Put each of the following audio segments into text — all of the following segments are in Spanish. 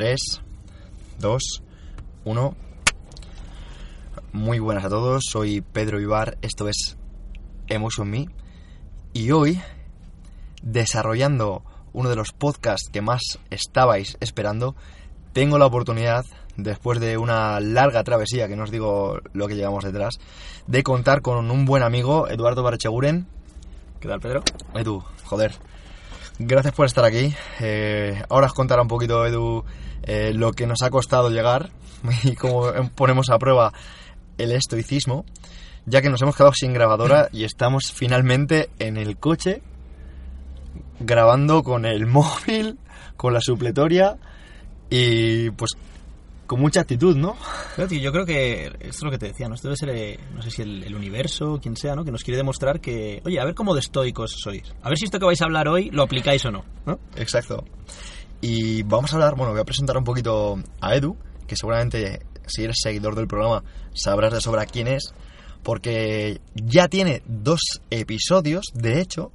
3, 2, 1. Muy buenas a todos, soy Pedro Ibar, esto es Emotion Me. Y hoy, desarrollando uno de los podcasts que más estabais esperando, tengo la oportunidad, después de una larga travesía, que no os digo lo que llevamos detrás, de contar con un buen amigo, Eduardo Barcheguren. ¿Qué tal, Pedro? Edu, joder. Gracias por estar aquí. Eh, ahora os contará un poquito, Edu, eh, lo que nos ha costado llegar y cómo ponemos a prueba el estoicismo, ya que nos hemos quedado sin grabadora y estamos finalmente en el coche grabando con el móvil, con la supletoria y pues con mucha actitud, ¿no? Claro, tío, yo creo que esto es lo que te decía, ¿no? Esto debe ser, eh, no sé si el, el universo, quien sea, ¿no? Que nos quiere demostrar que, oye, a ver cómo de estoicos sois. A ver si esto que vais a hablar hoy lo aplicáis o no, ¿no? Exacto. Y vamos a hablar, bueno, voy a presentar un poquito a Edu, que seguramente si eres seguidor del programa sabrás de sobra quién es, porque ya tiene dos episodios, de hecho,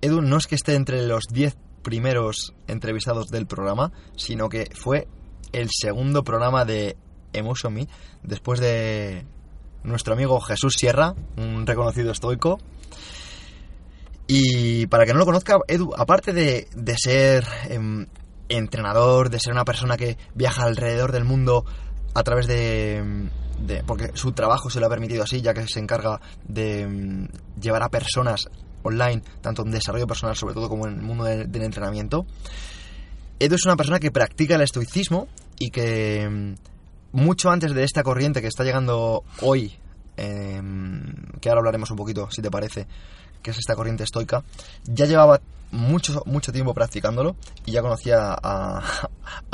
Edu no es que esté entre los 10 primeros entrevistados del programa, sino que fue el segundo programa de Emotion Me, después de nuestro amigo Jesús Sierra, un reconocido estoico. Y para que no lo conozca, Edu, aparte de, de ser em, entrenador, de ser una persona que viaja alrededor del mundo a través de, porque su trabajo se lo ha permitido así, ya que se encarga de em, llevar a personas online, tanto en desarrollo personal, sobre todo como en el mundo de- del entrenamiento. Edu es una persona que practica el estoicismo y que em, mucho antes de esta corriente que está llegando hoy, em, que ahora hablaremos un poquito, si te parece, que es esta corriente estoica, ya llevaba mucho, mucho tiempo practicándolo y ya conocía a,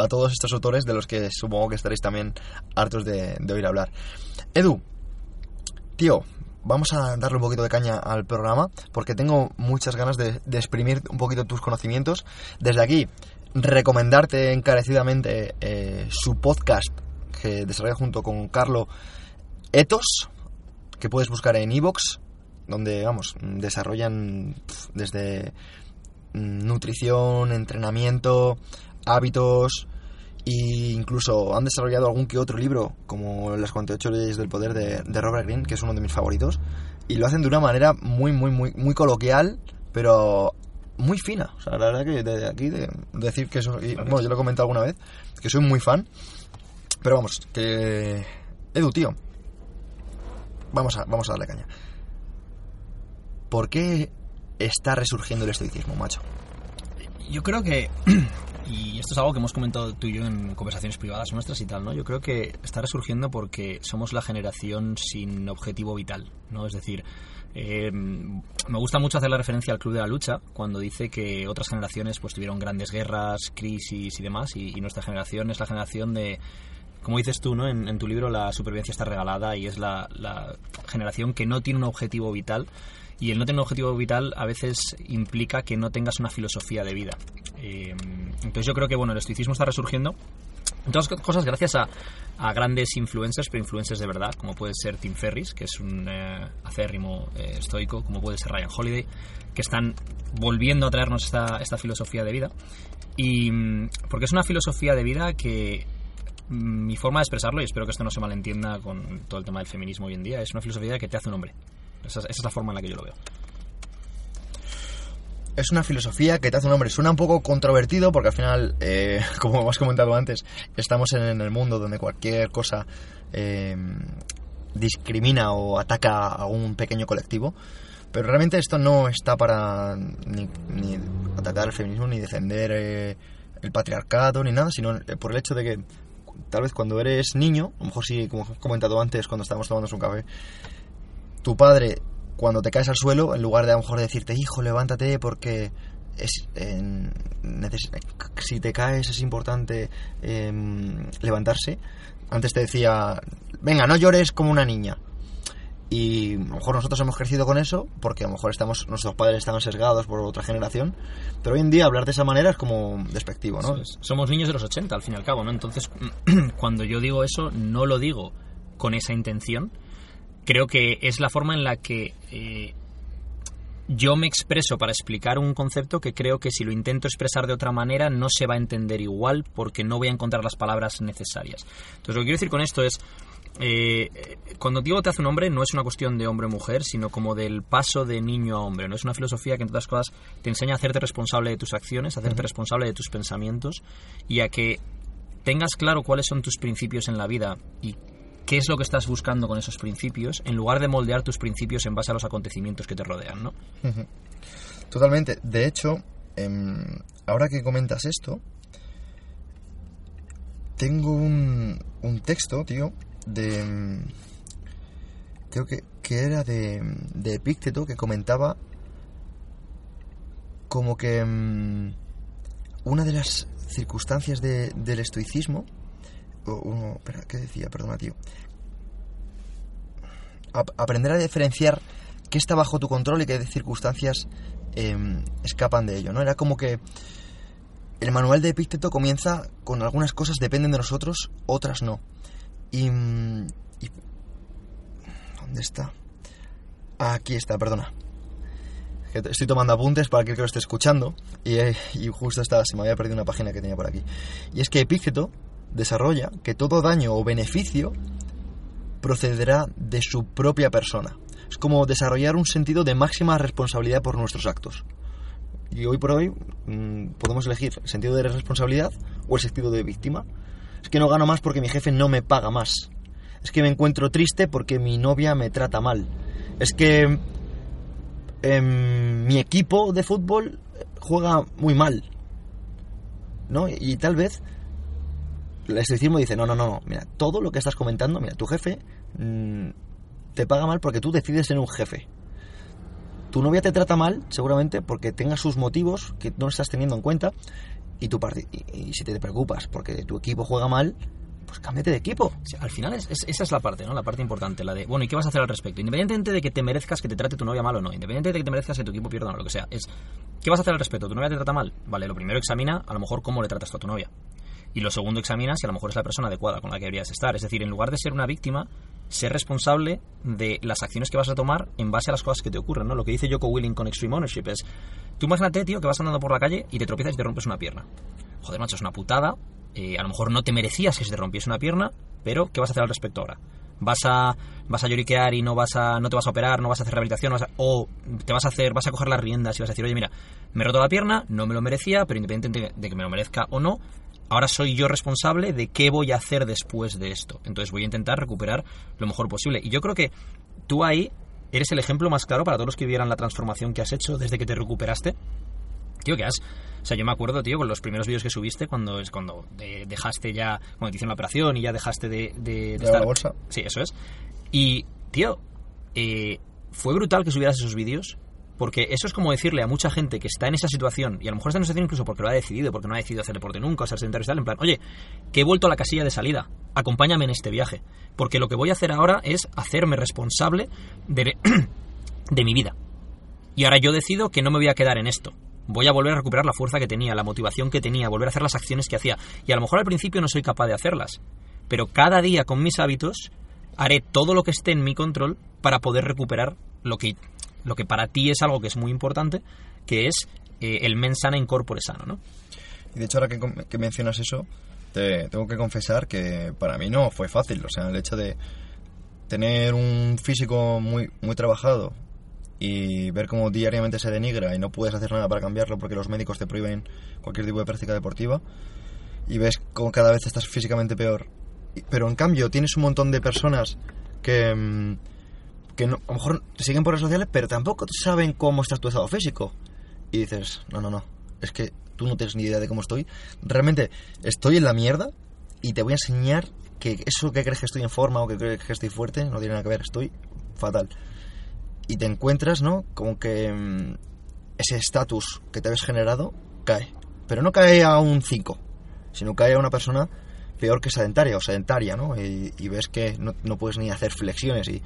todos estos autores de los que supongo que estaréis también hartos de, oír hablar. Edu, tío, vamos a darle un poquito de caña al programa porque tengo muchas ganas de, exprimir un poquito tus conocimientos. Desde aquí, recomendarte encarecidamente eh, su podcast que desarrolla junto con Carlo Etos, que puedes buscar en Evox, donde, vamos, desarrollan desde mm, nutrición, entrenamiento, hábitos e incluso han desarrollado algún que otro libro, como Las 48 leyes del poder de, de Robert Greene, que es uno de mis favoritos, y lo hacen de una manera muy, muy, muy, muy coloquial, pero muy fina. O sea, la verdad que desde aquí de, decir que soy, bueno, yo lo he comentado alguna vez, que soy muy fan, pero vamos, que... Edu, tío, vamos a, vamos a darle caña. ¿Por qué está resurgiendo el estoicismo, macho? Yo creo que, y esto es algo que hemos comentado tú y yo en conversaciones privadas nuestras y tal, ¿no? Yo creo que está resurgiendo porque somos la generación sin objetivo vital, ¿no? Es decir, eh, me gusta mucho hacer la referencia al Club de la Lucha cuando dice que otras generaciones pues tuvieron grandes guerras, crisis y demás, y, nuestra generación es la generación de como dices tú, ¿no? En, tu libro la supervivencia está regalada y es la, generación que no tiene un objetivo vital. Y el no tener un objetivo vital a veces implica que no tengas una filosofía de vida. Eh, entonces yo creo que bueno, el estoicismo está resurgiendo. En todas cosas gracias a, grandes influencers, pero influencers de verdad, como puede ser Tim Ferris, que es un eh, acérrimo eh, estoico, como puede ser Ryan Holiday, que están volviendo a traernos esta, esta filosofía de vida. Y porque es una filosofía de vida que mi forma de expresarlo, y espero que esto no se malentienda con todo el tema del feminismo hoy en día, es una filosofía que te hace un hombre. Esa, esa es la forma en la que yo lo veo. Es una filosofía que te hace un hombre. Suena un poco controvertido porque al final, eh, como hemos comentado antes, estamos en el mundo donde cualquier cosa eh, discrimina o ataca a un pequeño colectivo. Pero realmente esto no está para ni, ni atacar el feminismo, ni defender eh, el patriarcado, ni nada, sino por el hecho de que tal vez cuando eres niño, a lo mejor sí, como he comentado antes, cuando estábamos tomando un café, tu padre, cuando te caes al suelo, en lugar de a lo mejor decirte, hijo, levántate porque es, si te caes es importante em, levantarse. Antes te decía, venga, no llores como una niña. Y a lo mejor nosotros hemos crecido con eso, porque a lo mejor estamos, nuestros padres estaban sesgados por otra generación, pero hoy en día hablar de esa manera es como despectivo, ¿no? Somos niños de los 80, al fin y al cabo, ¿no? Entonces, cuando yo digo eso, no lo digo con esa intención. Creo que es la forma en la que eh, yo me expreso para explicar un concepto que creo que si lo intento expresar de otra manera no se va a entender igual porque no voy a encontrar las palabras necesarias. Entonces, lo que quiero decir con esto es, eh, cuando digo te hace un hombre, no es una cuestión de hombre o mujer, sino como del paso de niño a hombre. No es una filosofía que, entre otras cosas, te enseña a hacerte responsable de tus acciones, a hacerte responsable de tus pensamientos y a que tengas claro cuáles son tus principios en la vida y qué es lo que estás buscando con esos principios, en lugar de moldear tus principios en base a los acontecimientos que te rodean, ¿no? Totalmente. De hecho, em, ahora que comentas esto, tengo un, un texto, tío, de... em, Creo que, que era de, de Epícteto que comentaba como que em, una de las circunstancias de- del estoicismo... o- o- espera, ¿qué decía? Perdona, tío. Ap- aprender a diferenciar qué está bajo tu control y qué circunstancias em, escapan de ello, ¿no? Era como que el manual de Epícteto comienza con algunas cosas dependen de nosotros, otras no. Y, ¿dónde está? Aquí está, perdona. Estoy tomando apuntes para aquel que lo esté escuchando y, y justo estaba, se me había perdido una página que tenía por aquí. Y es que Epícteto desarrolla que todo daño o beneficio procederá de su propia persona. Es como desarrollar un sentido de máxima responsabilidad por nuestros actos. Y hoy por hoy mm, podemos elegir el sentido de responsabilidad o el sentido de víctima. Es que no gano más porque mi jefe no me paga más. Es que me encuentro triste porque mi novia me trata mal. Es que em, mi equipo de fútbol juega muy mal. ¿No? Y, y tal vez el estoicismo dice, no, no, no, no, mira, todo lo que estás comentando, mira, tu jefe mm, te paga mal porque tú decides ser un jefe. Tu novia te trata mal, seguramente, porque tenga sus motivos que no estás teniendo en cuenta. Y, tu y, si te preocupas porque tu equipo juega mal, pues cámbiate de equipo. Sí, al final es, es- esa es la parte, ¿no? La parte importante, la de, bueno, ¿y qué vas a hacer al respecto? Independientemente de que te merezcas que te trate tu novia mal o no, independientemente de que te merezcas que tu equipo pierda o lo que sea, es, ¿qué vas a hacer al respecto? ¿Tu novia te trata mal? Vale, lo primero examina a lo mejor cómo le tratas tú a tu novia. Y lo segundo examina si a lo mejor es la persona adecuada con la que deberías estar. Es decir, en lugar de ser una víctima, ser responsable de las acciones que vas a tomar en base a las cosas que te ocurren, ¿no? Lo que dice Joko Willing con Extreme Ownership es, tú imagínate, tío, que vas andando por la calle y te tropiezas y te rompes una pierna. Joder, macho, es una putada. eh, a lo mejor no te merecías que se te rompiese una pierna, pero ¿qué vas a hacer al respecto ahora? Vas a, vas a lloriquear y no vas a, no te vas a operar, no vas a hacer rehabilitación, no vas a- o te vas a hacer, vas a coger las riendas y vas a decir, oye, mira, me he roto la pierna, no me lo merecía, pero independientemente de que me lo merezca o no, ahora soy yo responsable de qué voy a hacer después de esto. Entonces voy a intentar recuperar lo mejor posible. Y yo creo que tú ahí eres el ejemplo más claro para todos los que vieran la transformación que has hecho desde que te recuperaste. Tío, que has... O sea, yo me acuerdo, tío, con los primeros vídeos que subiste cuando es cuando de- dejaste ya... Cuando te hicieron la operación y ya dejaste de, de, de De la bolsa. Sí, eso es. Y, tío, eh, fue brutal que subieras esos vídeos porque eso es como decirle a mucha gente que está en esa situación, y a lo mejor está en esa situación incluso porque lo ha decidido, porque no ha decidido hacer deporte nunca, o ser sedentario y tal, en plan, oye, que he vuelto a la casilla de salida, acompáñame en este viaje, porque lo que voy a hacer ahora es hacerme responsable de, de mi vida. Y ahora yo decido que no me voy a quedar en esto. Voy a volver a recuperar la fuerza que tenía, la motivación que tenía, volver a hacer las acciones que hacía. Y a lo mejor al principio no soy capaz de hacerlas. Pero cada día con mis hábitos haré todo lo que esté en mi control para poder recuperar lo que, lo que para ti es algo que es muy importante, que es eh, el men sana in corpore sano, ¿no? Y de hecho, ahora que, mencionas eso, te tengo que confesar que para mí no fue fácil. O sea, el hecho de tener un físico muy, muy trabajado y ver cómo diariamente se denigra y no puedes hacer nada para cambiarlo porque los médicos te prohíben cualquier tipo de práctica deportiva y ves cómo cada vez estás físicamente peor. Pero en cambio tienes un montón de personas que, mm, que no- a lo mejor te siguen por redes sociales pero tampoco saben cómo estás tu estado físico. Y dices, no, no, no, es que tú no tienes ni idea de cómo estoy. Realmente estoy en la mierda y te voy a enseñar que eso que crees que estoy en forma o que crees que estoy fuerte no tiene nada que ver, estoy fatal. Y te encuentras, ¿no? Como que mm, ese estatus que te ves generado cae. Pero no cae a un 5, sino cae a una persona peor que sedentaria o sedentaria, ¿no? Y, y ves que no, puedes ni hacer flexiones y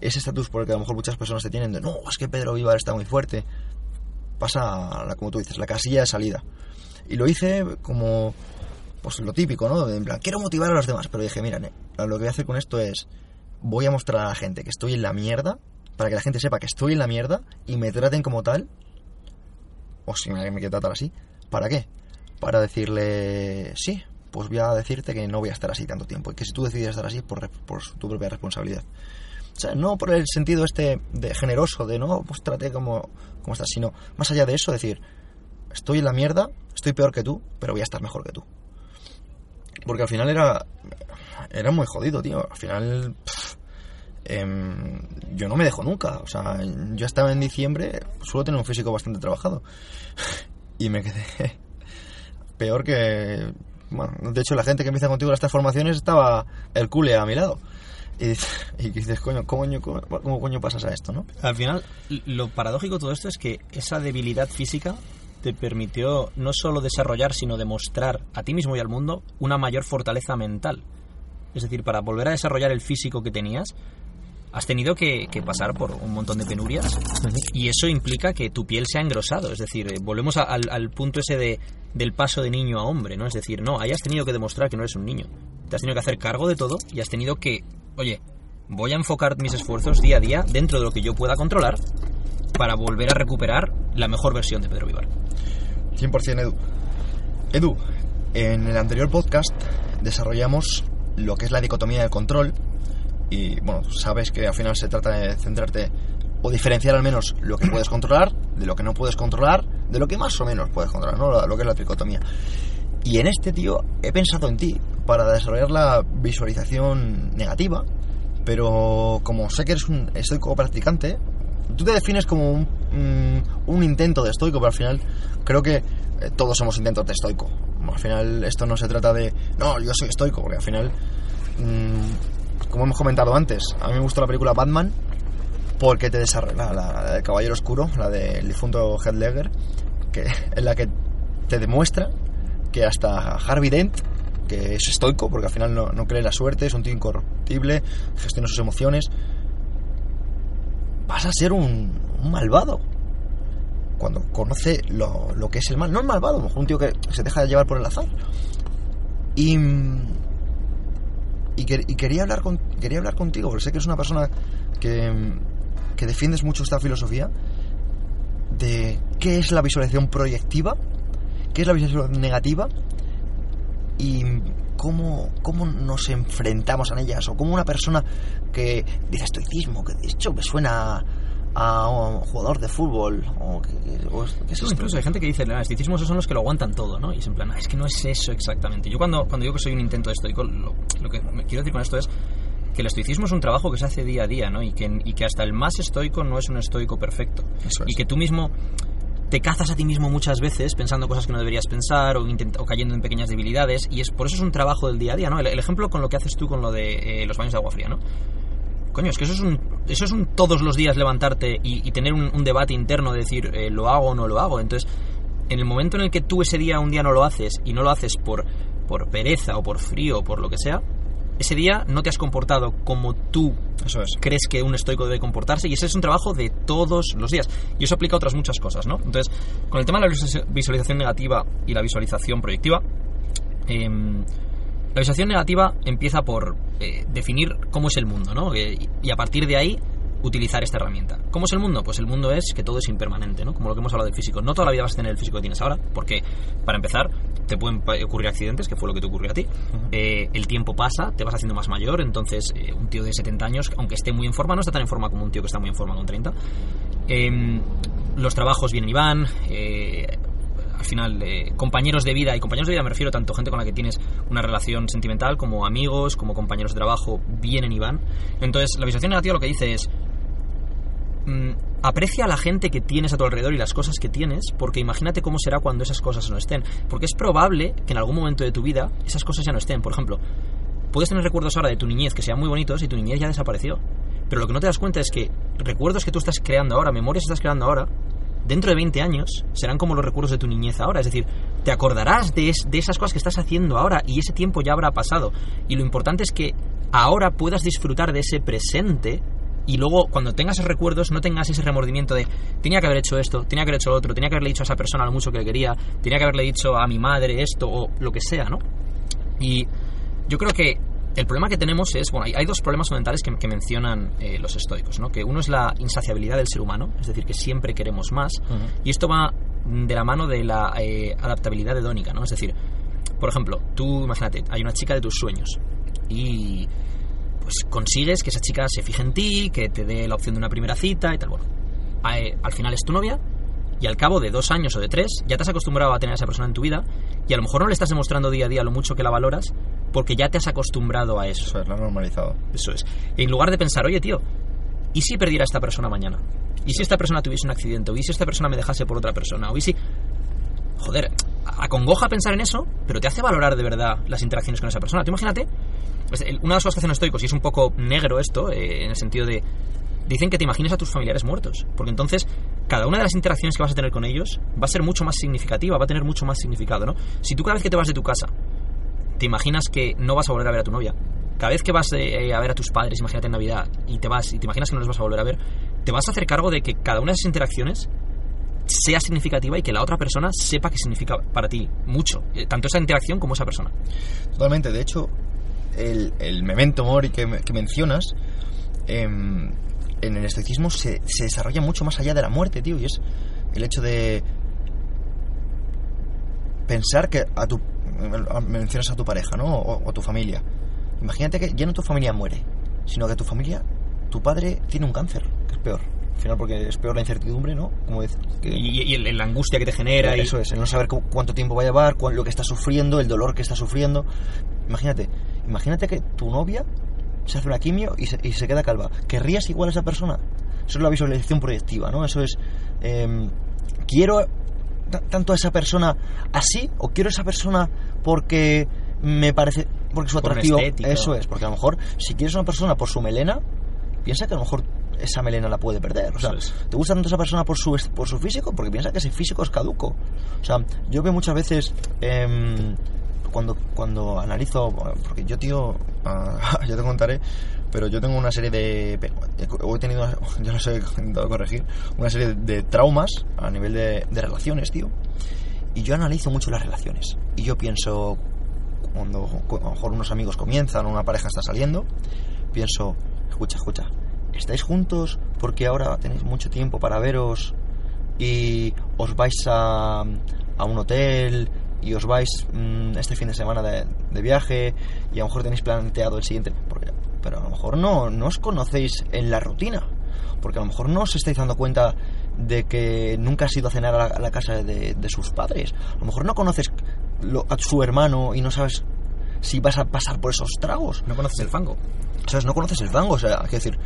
ese estatus por el que a lo mejor muchas personas te tienen de no, es que Pedro Vivar está muy fuerte, pasa, como tú dices, la casilla de salida. Y lo hice como, pues lo típico, ¿no? En plan, quiero motivar a los demás, pero dije, mira, lo que voy a hacer con esto es, voy a mostrar a la gente que estoy en la mierda, para que la gente sepa que estoy en la mierda y me traten como tal, o si me, me quiero tratar así, ¿para qué? Para decirle, sí, pues voy a decirte que no voy a estar así tanto tiempo y que si tú decides estar así, por, por tu propia responsabilidad. O sea, no por el sentido este de generoso, de no, pues trate como, como estás, sino más allá de eso, decir, estoy en la mierda, estoy peor que tú, pero voy a estar mejor que tú. Porque al final era, era muy jodido, tío. Al final, eh, yo no me dejo nunca. O sea, yo estaba en diciembre, suelo tener un físico bastante trabajado. y me quedé peor que... Bueno, de hecho la gente que empieza contigo las transformaciones estaba el cule a mi lado. Y, y dices, coño, ¿cómo, ¿cómo, ¿cómo, coño pasas a esto, no? Al final, lo paradójico de todo esto es que esa debilidad física te permitió no solo desarrollar, sino demostrar a ti mismo y al mundo una mayor fortaleza mental. Es decir, para volver a desarrollar el físico que tenías, has tenido que, que pasar por un montón de penurias y eso implica que tu piel se ha engrosado. Es decir, eh, volvemos a, al, al, punto ese de, del paso de niño a hombre, ¿no? Es decir, no, hayas tenido que demostrar que no eres un niño. Te has tenido que hacer cargo de todo y has tenido que oye, voy a enfocar mis esfuerzos día a día dentro de lo que yo pueda controlar para volver a recuperar la mejor versión de Pedro Vivar. 100% Edu. Edu, en el anterior podcast desarrollamos lo que es la dicotomía del control y bueno, sabes que al final se trata de centrarte o diferenciar al menos lo que puedes controlar de lo que no puedes controlar, de lo que más o menos puedes controlar, ¿no? Lo que es la dicotomía. Y en este, tío, he pensado en ti para desarrollar la visualización negativa, pero como sé que eres un estoico practicante, tú te defines como un, un intento de estoico, pero al final creo que eh, todos somos intentos de estoico. Al final esto no se trata de, no, yo soy estoico, porque al final, mmm, como hemos comentado antes, a mí me gustó la película Batman porque te desarrolla, la, la Caballero Oscuro, la del difunto Heath Ledger, que es la que te demuestra que hasta Harvey Dent, que es estoico, porque al final no, no cree en la suerte, es un tío incorruptible, gestiona sus emociones, vas a ser un, un malvado. Cuando conoce lo, lo, que es el mal, no el malvado, un tío que se deja de llevar por el azar. Y, y, que, y quería, hablar con, quería hablar contigo, porque sé que es una persona que, que defiendes mucho esta filosofía de qué es la visualización proyectiva qué es la visualización negativa y cómo, cómo nos enfrentamos a ellas o cómo una persona que dice estoicismo, que de hecho me suena a un jugador de fútbol o que, o, ¿qué es no, incluso hay gente que dice el estoicismo esos son los que lo aguantan todo ¿no? y es en plan, ah, es que no es eso exactamente yo cuando, cuando digo que soy un intento de estoico lo, lo que me quiero decir con esto es que el estoicismo es un trabajo que se hace día a día ¿no? y, que, y que hasta el más estoico no es un estoico perfecto Eso es. y que tú mismo te cazas a ti mismo muchas veces pensando cosas que no deberías pensar o, o, cayendo en pequeñas debilidades y es por eso es un trabajo del día a día, ¿no? El, el ejemplo con lo que haces tú con lo de eh, los baños de agua fría, ¿no? Coño, es que eso es un, eso es un todos los días levantarte y, y tener un, un, debate interno de decir eh, lo hago o no lo hago. Entonces, en el momento en el que tú ese día, un día no lo haces y no lo haces por, por pereza o por frío o por lo que sea, ese día no te has comportado como tú eso es. crees que un estoico debe comportarse y ese es un trabajo de todos los días y eso aplica a otras muchas cosas ¿no? entonces con el tema de la visualización negativa y la visualización proyectiva eh, la visualización negativa empieza por eh, definir cómo es el mundo ¿no? Eh, y a partir de ahí utilizar esta herramienta. ¿Cómo es el mundo? Pues el mundo es que todo es impermanente, ¿no? Como lo que hemos hablado del físico. No toda la vida vas a tener el físico que tienes ahora, porque, para empezar, te pueden ocurrir accidentes, que fue lo que te ocurrió a ti. Uh -huh. eh, el tiempo pasa, te vas haciendo más mayor, entonces eh, un tío de 70 años, aunque esté muy en forma, no está tan en forma como un tío que está muy en forma con 30. Eh, los trabajos vienen y van, eh, al final eh, compañeros de vida y compañeros de vida me refiero tanto gente con la que tienes una relación sentimental como amigos como compañeros de trabajo vienen y van entonces la visualización negativa lo que dice es mmm, aprecia a la gente que tienes a tu alrededor y las cosas que tienes porque imagínate cómo será cuando esas cosas no estén porque es probable que en algún momento de tu vida esas cosas ya no estén por ejemplo puedes tener recuerdos ahora de tu niñez que sean muy bonitos y tu niñez ya desapareció pero lo que no te das cuenta es que recuerdos que tú estás creando ahora memorias que estás creando ahora dentro de 20 años serán como los recuerdos de tu niñez ahora. Es decir, te acordarás de, de esas cosas que estás haciendo ahora y ese tiempo ya habrá pasado. Y lo importante es que ahora puedas disfrutar de ese presente y luego cuando tengas esos recuerdos no tengas ese remordimiento de tenía que haber hecho esto, tenía que haber hecho lo otro, tenía que haberle dicho a esa persona lo mucho que le quería, tenía que haberle dicho a mi madre esto o lo que sea, ¿no? Y yo creo que el problema que tenemos es, bueno, hay, dos problemas fundamentales que, mencionan eh, los estoicos, ¿no? Que uno es la insaciabilidad del ser humano, es decir, que siempre queremos más, y esto va de la mano de la eh, adaptabilidad hedónica, ¿no? Es decir, por ejemplo, tú imagínate, hay una chica de tus sueños y pues consigues que esa chica se fije en ti, que te dé la opción de una primera cita y tal, bueno. Eh, al final es tu novia y al cabo de dos años o de tres ya te has acostumbrado a tener a esa persona en tu vida y a lo mejor no le estás demostrando día a día lo mucho que la valoras porque ya te has acostumbrado a eso. Eso es, lo normalizado. Eso es. En lugar de pensar, oye tío, ¿y si perdiera a esta persona mañana? ¿Y si esta persona tuviese un accidente? ¿O y si esta persona me dejase por otra persona? ¿O y si... Joder, acongoja pensar en eso, pero te hace valorar de verdad las interacciones con esa persona. Tú imagínate, una de las cosas que hacen estoicos, y es un poco negro esto, eh, en el sentido de dicen que te imagines a tus familiares muertos, porque entonces cada una de las interacciones que vas a tener con ellos va a ser mucho más significativa, va a tener mucho más significado, ¿no? Si tú cada vez que te vas de tu casa te imaginas que no vas a volver a ver a tu novia, cada vez que vas eh, a ver a tus padres, imagínate en Navidad, y te vas y te imaginas que no los vas a volver a ver, te vas a hacer cargo de que cada una de esas interacciones sea significativa y que la otra persona sepa que significa para ti mucho, eh, tanto esa interacción como esa persona. Totalmente, de hecho, el, el memento mori que, que mencionas, eh, en el estoicismo se, se, desarrolla mucho más allá de la muerte, tío, y es el hecho de pensar que a tu mencionas a tu pareja, ¿no? O, a tu familia. Imagínate que ya no tu familia muere, sino que tu familia, tu padre tiene un cáncer, que es peor. Al final, porque es peor la incertidumbre, ¿no? Como decir, y, la angustia que te genera. Eso es, el no saber cuánto tiempo va a llevar, lo que está sufriendo, el dolor que está sufriendo. Imagínate, imagínate que tu novia se hace una quimio y se, y se queda calva. ¿Querrías igual a esa persona? Eso es la visualización proyectiva, ¿no? Eso es, em, quiero tanto a esa persona así o quiero a esa persona porque me parece porque su atractivo eso es porque a lo mejor si quieres a una persona por su melena piensa que a lo mejor esa melena la puede perder o sea te gusta tanto esa persona por su por su físico porque piensa que ese físico es caduco o sea yo veo muchas veces eh, cuando, cuando analizo, porque yo, tío, yo te contaré, pero yo tengo una serie de. He tenido, yo no sé, he intentado corregir, una serie de traumas a nivel de, de relaciones, tío. Y yo analizo mucho las relaciones. Y yo pienso, cuando a lo mejor unos amigos comienzan, una pareja está saliendo, pienso, escucha, escucha, ¿estáis juntos porque ahora tenéis mucho tiempo para veros y os vais a, a un hotel y os vais mm, este fin de semana de, viaje y a lo mejor tenéis planteado el siguiente, pero a lo mejor no, no os conocéis en la rutina, porque a lo mejor no os estáis dando cuenta de que nunca has ido a cenar a la, casa de, sus padres, a lo mejor no conoces a su hermano y no sabes si vas a pasar por esos tragos. No conoces el fango. ¿Sabes? No conoces el fango, o sea, es decir,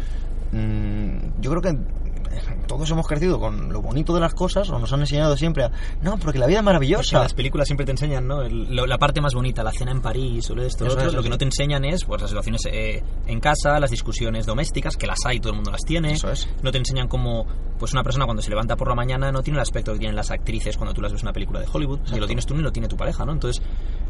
mm, yo creo que todos hemos crecido con lo bonito de las cosas o nos han enseñado siempre a no porque la vida es maravillosa las películas siempre te enseñan no la parte más bonita la cena en París o esto lo, lo que no te enseñan es pues las situaciones eh, en casa las discusiones domésticas que las hay todo el mundo las tiene. Eso es. no te enseñan cómo pues una persona cuando se levanta por la mañana no tiene el aspecto que tienen las actrices cuando tú las ves en una película de Hollywood ni lo tienes tú ni lo tiene tu pareja no entonces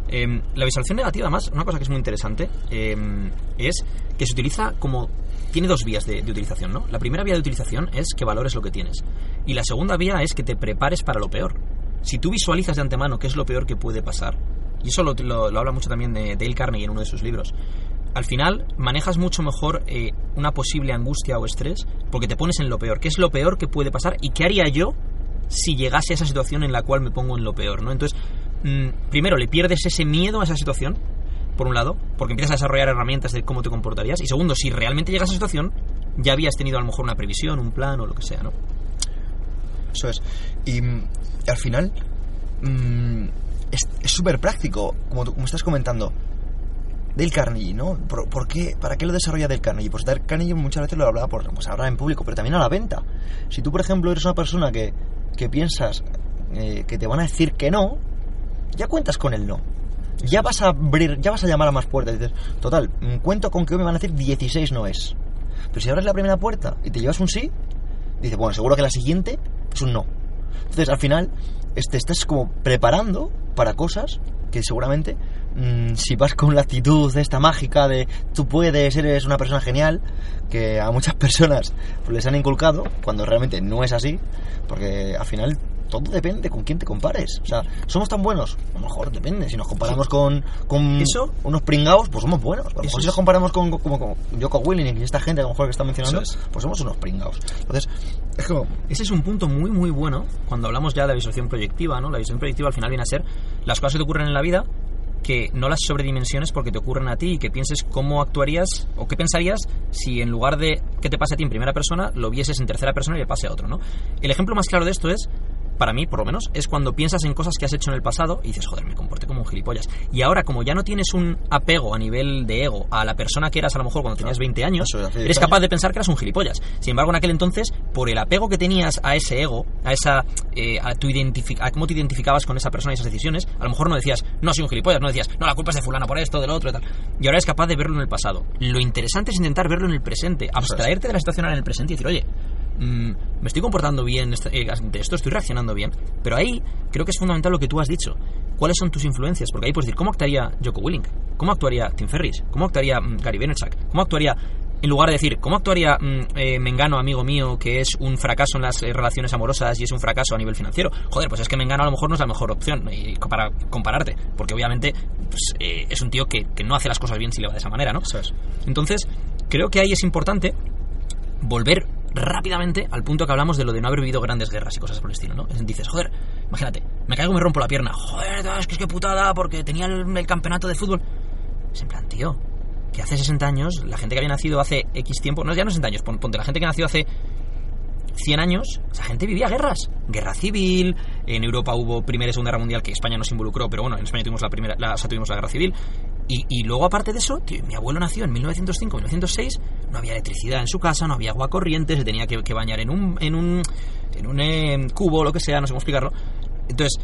em, la visualización negativa además una cosa que es muy interesante em, es que se utiliza como tiene dos vías de, utilización, ¿no? La primera vía de utilización es que valores lo que tienes. Y la segunda vía es que te prepares para lo peor. Si tú visualizas de antemano qué es lo peor que puede pasar, y eso lo, habla mucho también de Dale Carnegie en uno de sus libros, al final manejas mucho mejor eh, una posible angustia o estrés porque te pones en lo peor. ¿Qué es lo peor que puede pasar y qué haría yo si llegase a esa situación en la cual me pongo en lo peor, ¿no? Entonces, mm, primero le pierdes ese miedo a esa situación por un lado, porque empiezas a desarrollar herramientas de cómo te comportarías, y segundo, si realmente llegas a esa situación, ya habías tenido a lo mejor una previsión, un plan o lo que sea, ¿no? Eso es. Y, al final, mm, es súper práctico, como, estás comentando. Dale Carnegie, ¿no? ¿Por, qué, ¿Para qué lo desarrolla Dale Carnegie? Pues Dale Carnegie muchas veces lo hablaba por, pues hablar en público, pero también a la venta. Si tú, por ejemplo, eres una persona que, que piensas eh, que te van a decir que no, ya cuentas con el no ya vas a abrir, ya vas a llamar a más puertas. dices, total, mm, cuento con que hoy me van a decir 16 no es. Pero si abres la primera puerta y te llevas un sí, dices, bueno, seguro que la siguiente es un no. Entonces, al final, te estás como preparando para cosas que seguramente mm, si vas con la actitud de esta mágica de tú puedes, eres una persona genial, que a muchas personas pues, les han inculcado, cuando realmente no es así, porque al final todo depende con quién te compares. O sea, ¿somos tan buenos? A lo mejor depende. Si nos comparamos con, con ¿Eso? unos pringados, pues somos buenos. A lo mejor si nos comparamos con, como, con Joko Willing y esta gente a lo mejor que está mencionando, es. pues somos unos pringados. Entonces, es como... Ese es un punto muy, muy bueno cuando hablamos ya de la visualización proyectiva, ¿no? La visualización proyectiva al final viene a ser las cosas que te ocurren en la vida que no las sobredimensiones porque te ocurren a ti y que pienses cómo actuarías o qué pensarías si en lugar de que te pase a ti en primera persona, lo vieses en tercera persona y le pase a otro, ¿no? El ejemplo más claro de esto es para mí, por lo menos, es cuando piensas en cosas que has hecho en el pasado y dices, joder, me comporté como un gilipollas. Y ahora, como ya no tienes un apego a nivel de ego a la persona que eras a lo mejor cuando tenías 20 años, Eso es, hace 10 eres capaz de pensar que eras un gilipollas. Sin embargo, en aquel entonces, por el apego que tenías a ese ego, a esa eh, a, tu a cómo te identificabas con esa persona y esas decisiones, a lo mejor no decías, no soy un gilipollas, no decías, no, la culpa es de fulano por esto, del otro y tal. Y ahora eres capaz de verlo en el pasado. Lo interesante es intentar verlo en el presente, abstraerte de la situación en el presente y decir, oye, mm, me estoy comportando bien eh, ante esto, estoy reaccionando bien. Pero ahí creo que es fundamental lo que tú has dicho. ¿Cuáles son tus influencias? Porque ahí puedes decir, ¿cómo actuaría Joko Willink? ¿Cómo actuaría Tim Ferris? ¿Cómo actuaría mm, Gary Vaynerchuk? ¿Cómo actuaría, en lugar de decir, ¿cómo actuaría mm, eh, Mengano, amigo mío, que es un fracaso en las eh, relaciones amorosas y es un fracaso a nivel financiero? Joder, pues es que Mengano a lo mejor no es la mejor opción eh, para compararte. Porque obviamente pues, es un tío que, que no hace las cosas bien si le va de esa manera, ¿no? Entonces, creo que ahí es importante volver rápidamente al punto que hablamos de lo de no haber vivido grandes guerras y cosas por el estilo, ¿no? Es- Dices, joder, imagínate, me caigo y me rompo la pierna. Joder, es que es que putada porque tenía el, el campeonato de fútbol. Es en plan, tío, que hace 60 años, la gente que había nacido hace X tiempo, no, ya no 60 años, pon- ponte, la gente que nació hace 100 años, esa gente vivía guerras. Guerra civil, en Europa hubo Primera y Segunda Guerra Mundial que España no se involucró, pero bueno, en España tuvimos la primera, la, o sea, tuvimos la Guerra Civil. Y, luego, aparte de eso, mi abuelo nació en 1905, 1906, no había electricidad en su casa, no había agua corriente, se tenía que, bañar en un, en un, en un eh, cubo, lo que sea, no sé cómo explicarlo. Entonces,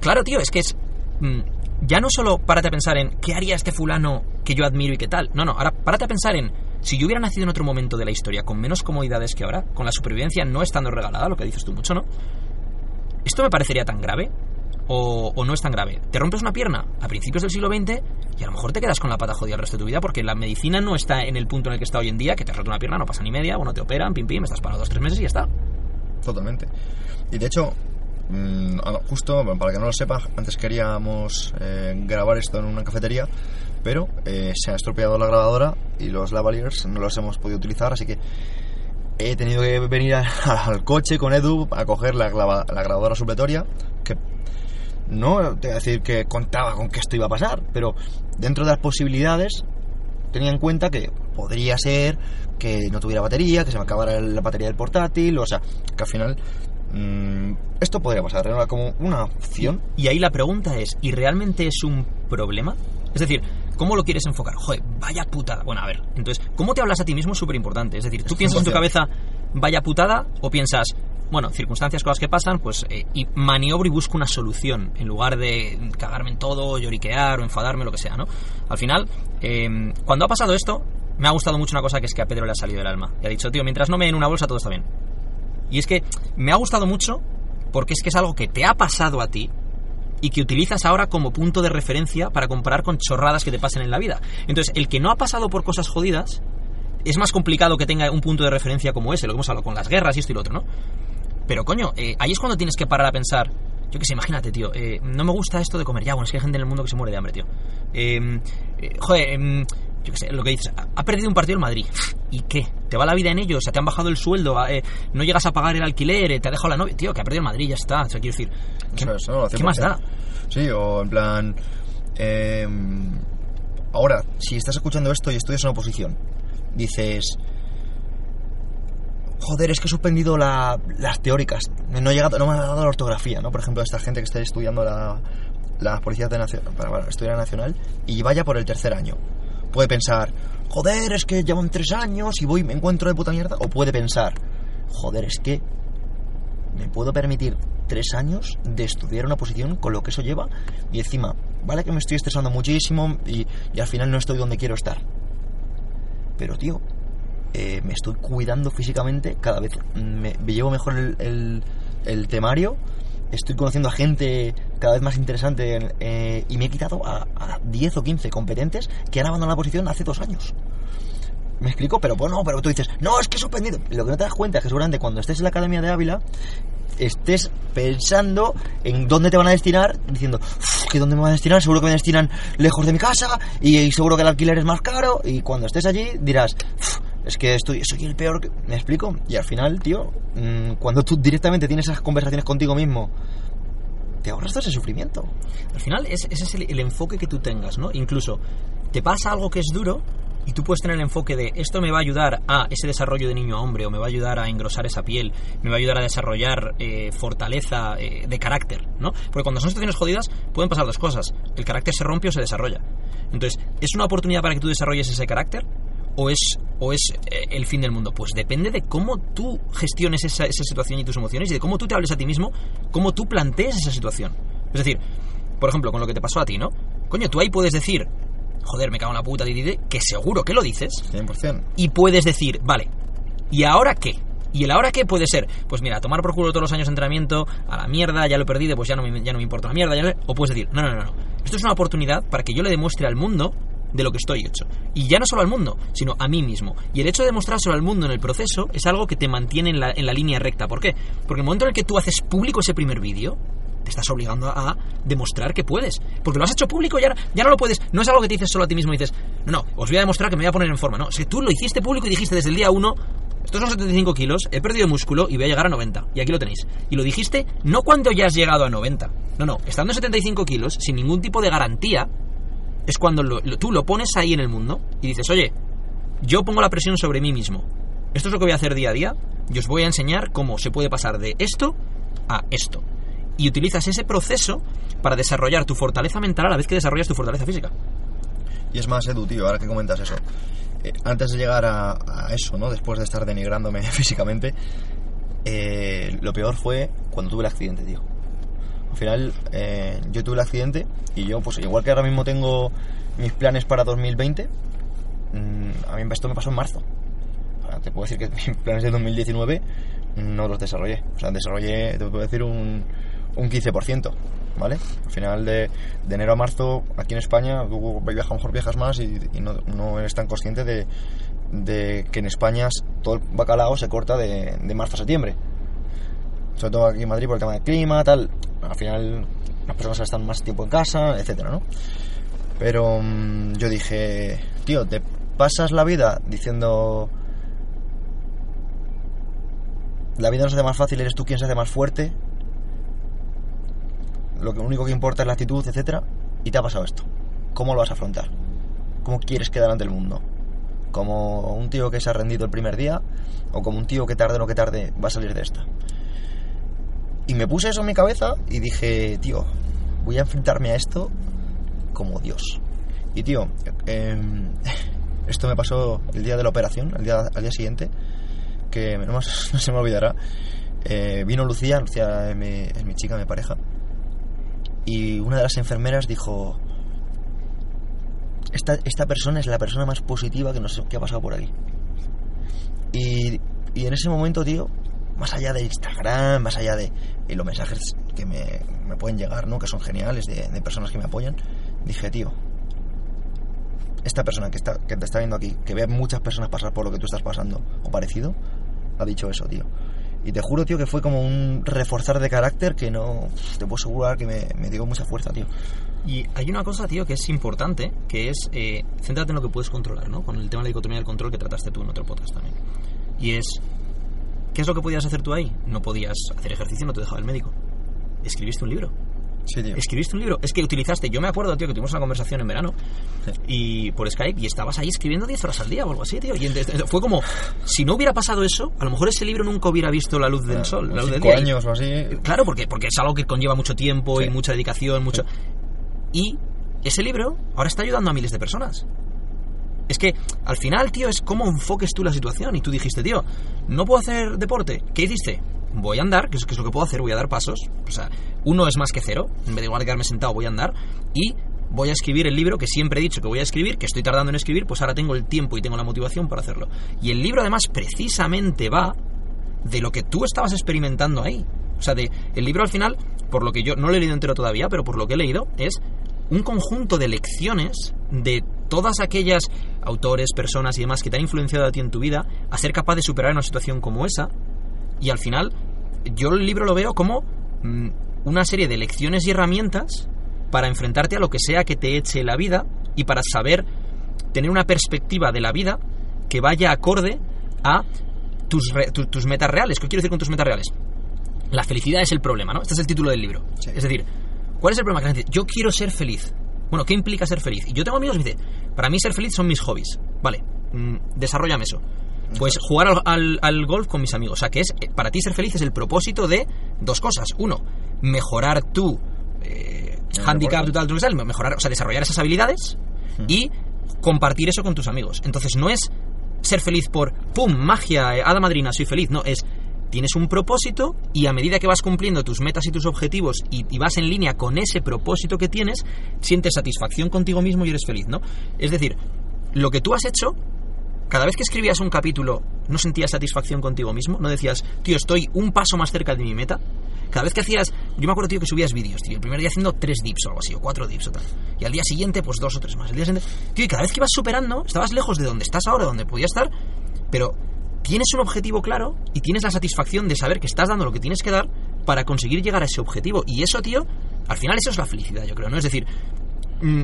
claro, tío, es que es. mm, ya no solo párate a pensar en qué haría este fulano que yo admiro y qué tal. No, no, ahora párate a pensar en si yo hubiera nacido en otro momento de la historia con menos comodidades que ahora, con la supervivencia no estando regalada, lo que dices tú mucho, ¿no? ¿Esto me parecería tan grave? O, no es tan grave? ¿Te rompes una pierna a principios del siglo XX y a lo mejor te quedas con la pata jodida el resto de tu vida porque la medicina no está en el punto en el que está hoy en día, que te has roto una pierna, no pasa ni media, bueno, te operan, pim pim, estás parado dos tres meses y ya está. Totalmente. Y de hecho, mm, justo, para que no lo sepa, antes queríamos eh, grabar esto en una cafetería, pero eh, se ha estropeado la grabadora y los lavaliers no los hemos podido utilizar, así que he tenido que venir al coche con Edu a coger la, la grabadora supletoria, que no te voy a decir que contaba con que esto iba a pasar, pero dentro de las posibilidades tenía en cuenta que podría ser que no tuviera batería, que se me acabara la batería del portátil, o sea, que al final mm, esto podría pasar, era como una opción. Y ahí la pregunta es, ¿y realmente es un problema? Es decir, ¿cómo lo quieres enfocar? Joder, vaya putada. Bueno, a ver, entonces, ¿cómo te hablas a ti mismo es súper importante? Es decir, ¿tú Es piensas en tu 100%. cabeza, vaya putada, o piensas, bueno, circunstancias, cosas que pasan, pues, eh, y maniobro y busco una solución, en lugar de cagarme en todo, lloriquear o enfadarme, lo que sea, ¿no? Al final, eh, cuando ha pasado esto, me ha gustado mucho una cosa que es que a Pedro le ha salido del alma. Y ha dicho, tío, mientras no me den una bolsa, todo está bien. Y es que me ha gustado mucho porque es que es algo que te ha pasado a ti y que utilizas ahora como punto de referencia para comparar con chorradas que te pasen en la vida. Entonces, el que no ha pasado por cosas jodidas es más complicado que tenga un punto de referencia como ese, lo que hemos hablado con las guerras y esto y lo otro, ¿no? Pero coño, eh, ahí es cuando tienes que parar a pensar. Yo qué sé, imagínate, tío. eh, no me gusta esto de comer. Ya, bueno, es que hay gente en el mundo que se muere de hambre, tío. Eh, eh, joder, em, yo qué sé, lo que dices. Ha, perdido un partido el Madrid. ¿Y qué? ¿Te va la vida en ello? O sea, te han bajado el sueldo. eh, no llegas a pagar el alquiler. eh, te ha dejado la novia. Tío, que ha perdido el Madrid, ya está. O sea, quiero decir. ¿Qué, Eso es, ¿no? ¿qué más 100%. da? Sí, o en plan... eh, ahora, si estás escuchando esto y estudias una oposición, dices... Joder, es que he suspendido la- las teóricas. No, he llegado, no me ha dado la ortografía, ¿no? Por ejemplo, esta gente que esté estudiando la, las policías de nacio- para, para estudiar nacional y vaya por el tercer año. Puede pensar, joder, es que llevan tres años y voy me encuentro de puta mierda. O puede pensar, joder, es que me puedo permitir tres años de estudiar una posición con lo que eso lleva y encima, vale que me estoy estresando muchísimo y, y al final no estoy donde quiero estar. Pero tío, eh, me estoy cuidando físicamente cada vez, me, llevo mejor el, temario, estoy conociendo a gente cada vez más interesante eh, y me he quitado a, a 10 o 15 competentes que han abandonado la posición hace dos años. ¿Me explico? Pero bueno, pero tú dices, no, es que he suspendido. Lo que no te das cuenta es que seguramente cuando estés en la Academia de Ávila estés pensando en dónde te van a destinar, diciendo, "Uf, ¿que dónde me van a destinar? Seguro que me destinan lejos de mi casa y, y seguro que el alquiler es más caro. Y cuando estés allí dirás, "Uf, es que estoy, soy el peor. que-". ¿Me explico? Y al final, tío, mm, cuando tú directamente tienes esas conversaciones contigo mismo, te ahorras todo ese sufrimiento. Al final, es- ese es el, el enfoque que tú tengas, ¿no? Incluso te pasa algo que es duro y tú puedes tener el enfoque de esto me va a ayudar a ese desarrollo de niño a hombre o me va a ayudar a engrosar esa piel, me va a ayudar a desarrollar eh, fortaleza eh, de carácter, ¿no? Porque cuando son situaciones jodidas pueden pasar dos cosas. El carácter se rompe o se desarrolla. Entonces, ¿es una oportunidad para que tú desarrolles ese carácter? ¿O es, o es eh, el fin del mundo? Pues depende de cómo tú gestiones esa, esa situación y tus emociones y de cómo tú te hables a ti mismo, cómo tú plantees esa situación. Es decir, por ejemplo, con lo que te pasó a ti, ¿no? Coño, tú ahí puedes decir, joder, me cago en la puta, di, di, di", que seguro que lo dices, 100%. y puedes decir, vale, ¿y ahora qué? ¿Y el ahora qué puede ser? Pues mira, tomar por culo todos los años de entrenamiento, a la mierda, ya lo he perdido, pues ya no me, ya no me importa la mierda. ya no- o puedes decir, no, no, no, no. Esto es una oportunidad para que yo le demuestre al mundo de lo que estoy hecho. Y ya no solo al mundo, sino a mí mismo. Y el hecho de demostrárselo al mundo en el proceso es algo que te mantiene en la, en la línea recta. ¿Por qué? Porque el momento en el que tú haces público ese primer vídeo, te estás obligando a demostrar que puedes. Porque lo has hecho público y ahora ya no lo puedes. No es algo que te dices solo a ti mismo y dices, no, no, os voy a demostrar que me voy a poner en forma. No, que tú lo hiciste público y dijiste desde el día 1, estos son 75 kilos, he perdido músculo y voy a llegar a 90. Y aquí lo tenéis. Y lo dijiste no cuando ya has llegado a 90. No, no, estando en 75 kilos, sin ningún tipo de garantía, es cuando lo- tú lo pones ahí en el mundo y dices, oye, yo pongo la presión sobre mí mismo. Esto es lo que voy a hacer día a día y os voy a enseñar cómo se puede pasar de esto a esto. Y utilizas ese proceso para desarrollar tu fortaleza mental a la vez que desarrollas tu fortaleza física. Y es más, Edu, tío, ahora que comentas eso. eh, antes de llegar a, a eso, ¿no? Después de estar denigrándome físicamente, eh, lo peor fue cuando tuve el accidente, tío. Al final, eh, yo tuve el accidente y yo, pues igual que ahora mismo tengo mis planes para 2020, mm, a mí esto me pasó en marzo. Sea, te puedo decir que mis planes de 2019 no los desarrollé. O sea, desarrollé, te puedo decir, un, un 15%, ¿vale? Al final de, de enero a marzo, aquí en España, tú a lo mejor viajas más y, y no, no eres tan consciente de, de que en España todo el bacalao se corta de, de marzo a septiembre. Sobre todo aquí en Madrid por el tema del clima, tal. Al final las personas están más tiempo en casa, etcétera, ¿no? Pero mm, yo dije, tío, te pasas la vida diciendo la vida no se hace más fácil, eres tú quien se hace más fuerte. Lo único que importa es la actitud, etcétera. Y te ha pasado esto. ¿Cómo lo vas a afrontar? ¿Cómo quieres quedar ante el mundo? ¿Como un tío que se ha rendido el primer día? ¿O como un tío que tarde o no que tarde va a salir de esta? Y me puse eso en mi cabeza y dije, tío, voy a enfrentarme a esto como Dios. Y tío, em, esto me pasó el día de la operación, el día, al día siguiente, que no, más- no se me olvidará. Eh, vino Lucía, Lucía es mi, es mi chica, mi pareja, y una de las enfermeras dijo, esta, esta persona es la persona más positiva que no sé qué ha pasado por aquí. Y, y en ese momento, tío, más allá de Instagram, más allá de, de los mensajes que me, me pueden llegar, ¿no? Que son geniales, de, de personas que me apoyan, dije, tío, esta persona que, está, que te está viendo aquí, que ve a muchas personas pasar por lo que tú estás pasando, o parecido, ha dicho eso, tío. Y te juro, tío, que fue como un reforzar de carácter que no... Te puedo asegurar que me, me dio mucha fuerza, tío. Y hay una cosa, tío, que es importante, que es eh, céntrate en lo que puedes controlar, ¿no? Con el tema de la dicotomía del control que trataste tú en otro podcast también. Y es, ¿qué es lo que podías hacer tú ahí? No podías hacer ejercicio, no te dejaba el médico. Escribiste un libro. Sí, tío. Escribiste un libro. Es que utilizaste, yo me acuerdo, tío, que tuvimos una conversación en verano y por Skype y estabas ahí escribiendo 10 horas al día o algo así, tío. Y fue como, si no hubiera pasado eso, a lo mejor ese libro nunca hubiera visto la luz del sol, la luz del día. años o así. Claro, porque, porque es algo que conlleva mucho tiempo y Sí. mucha dedicación, mucho... Y ese libro ahora está ayudando a miles de personas. Es que al final, tío, es cómo enfoques tú la situación. Y tú dijiste, tío, no puedo hacer deporte. ¿Qué hiciste? Voy a andar, que es, lo que puedo hacer, voy a dar pasos. O sea, uno es más que cero. En vez de igual sentado, voy a andar. Y voy a escribir el libro que siempre he dicho que voy a escribir, que estoy tardando en escribir, pues ahora tengo el tiempo y tengo la motivación para hacerlo. Y el libro además precisamente va de lo que tú estabas experimentando ahí. O sea, de, el libro al final, por lo que yo no lo he leído entero todavía, pero por lo que he leído, es un conjunto de lecciones de todas aquellas autores, personas y demás que te han influenciado a ti en tu vida a ser capaz de superar una situación como esa. Y al final, yo el libro lo veo como mm, una serie de lecciones y herramientas para enfrentarte a lo que sea que te eche la vida y para saber tener una perspectiva de la vida que vaya acorde a tus, re- tu- tus metas reales. ¿Qué quiero decir con tus metas reales? La felicidad es el problema, ¿no? Este es el título del libro. Sí. Es decir, ¿cuál es el problema? Que la gente dice, yo quiero ser feliz. Bueno, ¿qué implica ser feliz? Y yo tengo amigos que me dicen, para mí ser feliz son mis hobbies. Vale, mm, desarrollame eso. Pues jugar al, al- al golf con mis amigos. O sea, que es, eh, para ti ser feliz es el propósito de dos cosas. Uno, mejorar tu eh, handicap, tal, tu tal, mejorar, o sea, desarrollar esas habilidades y compartir eso con tus amigos. Entonces no es ser feliz por, ¡pum!, magia, eh, hada madrina, soy feliz. No, es, tienes un propósito y a medida que vas cumpliendo tus metas y tus objetivos y, vas en línea con ese propósito que tienes, sientes satisfacción contigo mismo y eres feliz, ¿no? Es decir, lo que tú has hecho, cada vez que escribías un capítulo, ¿no sentías satisfacción contigo mismo? ¿No decías, tío, estoy un paso más cerca de mi meta? Cada vez que hacías, yo me acuerdo, tío, que subías vídeos, tío, el primer día haciendo tres dips o algo así, o cuatro dips o tal. Y al día siguiente, pues dos o tres más. El tío, y cada vez que ibas superando, estabas lejos de donde estás ahora, donde podías estar, pero tienes un objetivo claro y tienes la satisfacción de saber que estás dando lo que tienes que dar para conseguir llegar a ese objetivo. Y eso, tío, al final eso es la felicidad, yo creo, ¿no? Es decir, mm,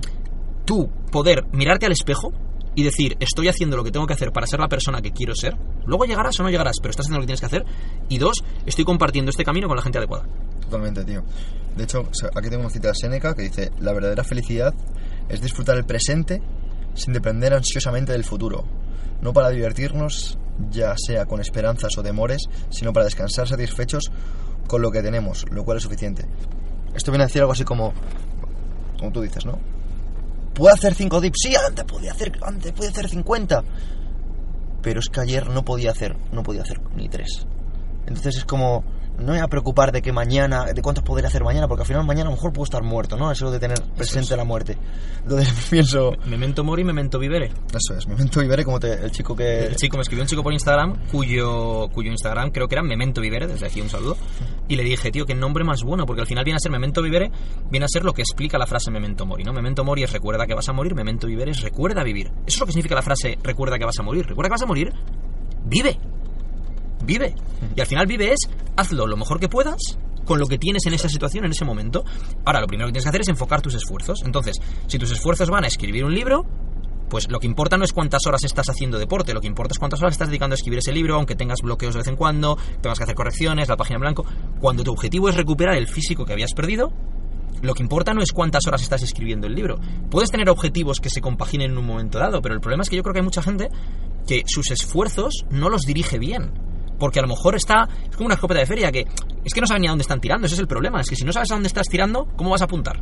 tú poder mirarte al espejo y decir, estoy haciendo lo que tengo que hacer para ser la persona que quiero ser, luego llegarás o no llegarás, pero estás haciendo lo que tienes que hacer. Y dos, estoy compartiendo este camino con la gente adecuada. Totalmente, tío. De hecho, aquí tengo una cita de Seneca que dice: La verdadera felicidad es disfrutar el presente sin depender ansiosamente del futuro. No para divertirnos, ya sea con esperanzas o temores, sino para descansar satisfechos con lo que tenemos, lo cual es suficiente. Esto viene a decir algo así como, como tú dices, ¿no? ¿Puedo hacer 5 dips? Sí, antes podía hacer, antes podía hacer 50. Pero es que ayer no podía hacer, no podía hacer ni 3. Entonces es como, no me voy a preocupar de que mañana, de cuántos podré hacer mañana, porque al final mañana a lo mejor puedo estar muerto, ¿no? Eso de tener presente es. la muerte. Entonces pienso, Memento mori, memento vivere. eso es, memento y veré como te, el chico que... El chico me escribió un chico por Instagram cuyo, cuyo Instagram creo que era Memento Vivere, desde aquí un saludo. Y le dije, tío, qué nombre más bueno, porque al final viene a ser Memento Vivere, viene a ser lo que explica la frase Memento Mori, ¿no? Memento Mori es recuerda que vas a morir, Memento Vivere es recuerda vivir. Eso es lo que significa la frase recuerda que vas a morir. Recuerda que vas a morir, vive. Vive. Y al final vive es hazlo lo mejor que puedas con lo que tienes en esa situación, en ese momento. Ahora, lo primero que tienes que hacer es enfocar tus esfuerzos. Entonces, si tus esfuerzos van a escribir un libro, pues lo que importa no es cuántas horas estás haciendo deporte, lo que importa es cuántas horas estás dedicando a escribir ese libro, aunque tengas bloqueos de vez en cuando, tengas que hacer correcciones, la página en blanco. Cuando tu objetivo es recuperar el físico que habías perdido, lo que importa no es cuántas horas estás escribiendo el libro. Puedes tener objetivos que se compaginen en un momento dado, pero el problema es que yo creo que hay mucha gente que sus esfuerzos no los dirige bien. Porque a lo mejor está. Es como una escopeta de feria que. Es que no saben ni a dónde están tirando. Ese es el problema. Es que si no sabes a dónde estás tirando, ¿cómo vas a apuntar?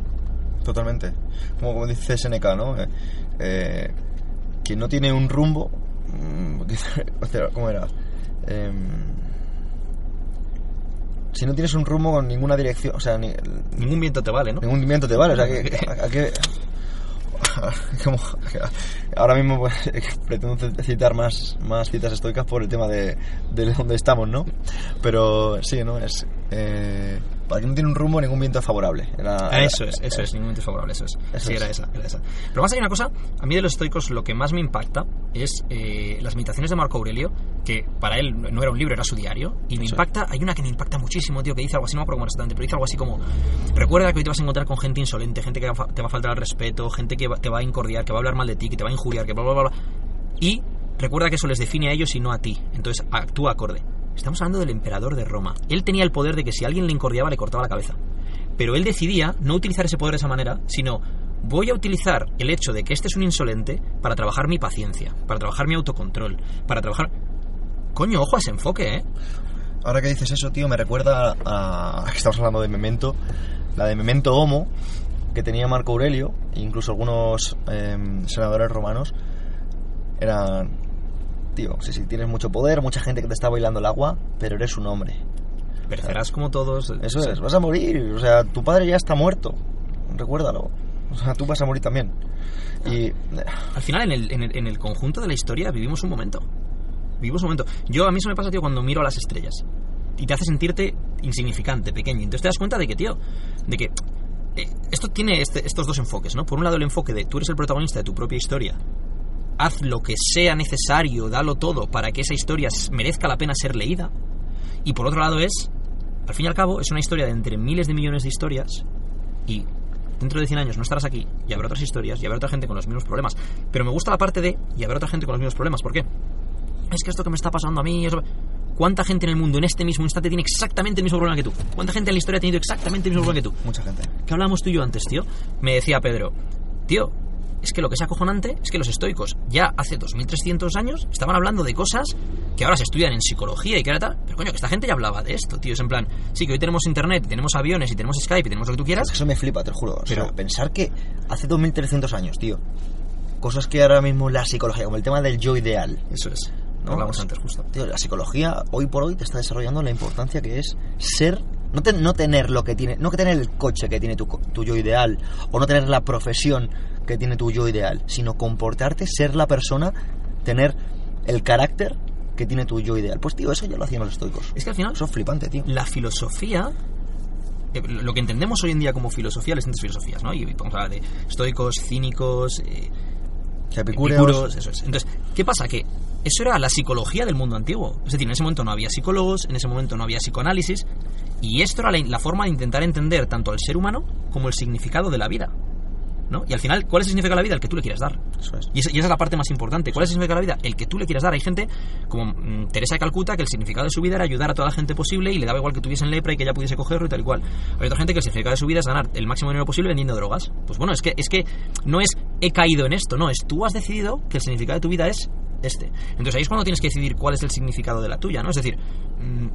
Totalmente. Como, como dice Seneca, ¿no? Eh, eh, quien no tiene un rumbo... mm, ¿Cómo era? Em, si no tienes un rumbo con ninguna dirección, o sea, ni, Ningún viento te vale, ¿no? ningún viento te vale, o sea, que... a- a que- ahora mismo pues, pretendo citar más, más citas estoicas por el tema de, de donde estamos, ¿no? Pero sí, ¿no? Eh, para quien no tiene un rumbo, ningún viento favorable. Era- Ah, Eso es, eso es, ningún es favorable, eso es. Eso sí, es. era esa, era esa. Pero más hay una cosa, a mí de los estoicos lo que más me impacta es eh, las meditaciones de Marco Aurelio, que para él no era un libro, era su diario, y me Eso. impacta, hay una que me impacta muchísimo, tío, que dice algo así, no me acuerdo cómo era exactamente, pero dice algo así como, recuerda que hoy te vas a encontrar con gente insolente, gente que te va a faltar al respeto, gente que te va a incordiar, que va a hablar mal de ti, que te va a injuriar, que bla, bla, bla, bla. Y recuerda que eso les define a ellos y no a ti, entonces actúa acorde. Estamos hablando del emperador de Roma. Él tenía el poder de que si alguien le incordiaba le cortaba la cabeza. Pero él decidía no utilizar ese poder de esa manera, sino voy a utilizar el hecho de que este es un insolente para trabajar mi paciencia, para trabajar mi autocontrol, para trabajar... Coño, ojo a ese enfoque, ¿eh? Ahora que dices eso, tío, me recuerda a, estamos hablando de Memento, la de Memento Homo que tenía Marco Aurelio, e incluso algunos em, senadores romanos, eran, tío, sí, tienes mucho poder, mucha gente que te está bailando el agua, pero eres un hombre. Perecerás como todos. Eso Sí. es, vas a morir, o sea, tu padre ya está muerto, recuérdalo. O sea, tú vas a morir también. Y eh, Al final, en el, en, el, en el conjunto de la historia, vivimos un momento. Vivimos un momento. Yo, a mí eso me pasa, tío, cuando miro a las estrellas. y te hace sentirte insignificante, pequeño. Entonces te das cuenta de que, tío, de que eh, esto tiene este- estos dos enfoques, ¿no? Por un lado el enfoque de tú eres el protagonista de tu propia historia, haz lo que sea necesario, dalo todo para que esa historia merezca la pena ser leída. Y por otro lado es, al fin y al cabo, es una historia de entre miles de millones de historias y dentro de 100 años no estarás aquí y habrá otras historias y habrá otra gente con los mismos problemas. Pero me gusta la parte de y habrá otra gente con los mismos problemas. ¿Por qué? Es que esto que me está pasando a mí... Eso... ¿Cuánta gente en el mundo en este mismo instante tiene exactamente el mismo problema que tú? ¿Cuánta gente en la historia ha tenido exactamente el mismo problema que tú? Mucha gente. ¿Qué hablábamos tú y yo antes, tío? Me decía Pedro, tío, es que lo que es acojonante es que los estoicos ya hace 2300 años estaban hablando de cosas que ahora se estudian en psicología y que ahora tal. Pero coño, que esta gente ya hablaba de esto, tío. Es en plan, sí, que hoy tenemos internet, y tenemos aviones y tenemos Skype y tenemos lo que tú quieras. Eso me flipa, te lo juro. O sea, Pero- pensar que hace 2300 años, tío, cosas que ahora mismo la psicología, como el tema del yo ideal, Eso es. ¿no? hablamos Es- antes, justo. Tío, la psicología hoy por hoy te está desarrollando la importancia que es ser, no, te- no tener lo que tiene, no que tener el coche que tiene tu, tu yo ideal, o no tener la profesión que tiene tu yo ideal, sino comportarte, ser la persona, tener el carácter que tiene tu yo ideal. Pues tío, eso ya lo hacían los estoicos. Es que al final, Eso es flipante, tío. la filosofía eh, lo que entendemos hoy en día como filosofía, las distintas filosofías, ¿no? Y podemos hablar de estoicos, cínicos, eh, Epicúreos. Epicúreos, eso es. Entonces, ¿qué pasa? Que eso era la psicología del mundo antiguo. Es decir, en ese momento no había psicólogos, en ese momento no había psicoanálisis, y esto era la, la forma de intentar entender tanto al ser humano como el significado de la vida. ¿No? Y al final, ¿cuál es el significado de la vida? El que tú le quieras dar. Eso es. Y esa, y esa es la parte más importante. ¿Cuál es el significado de la vida? El que tú le quieras dar. Hay gente como mm, Teresa de Calcuta que el significado de su vida era ayudar a toda la gente posible y le daba igual que tuviesen lepra y que ella pudiese cogerlo y tal y cual. Hay otra gente que el significado de su vida es ganar el máximo dinero posible vendiendo drogas. Pues bueno, es que, es que no es he caído en esto, no, es tú has decidido que el significado de tu vida es este. Entonces ahí es cuando tienes que decidir cuál es el significado de la tuya, ¿no? Es decir, mm,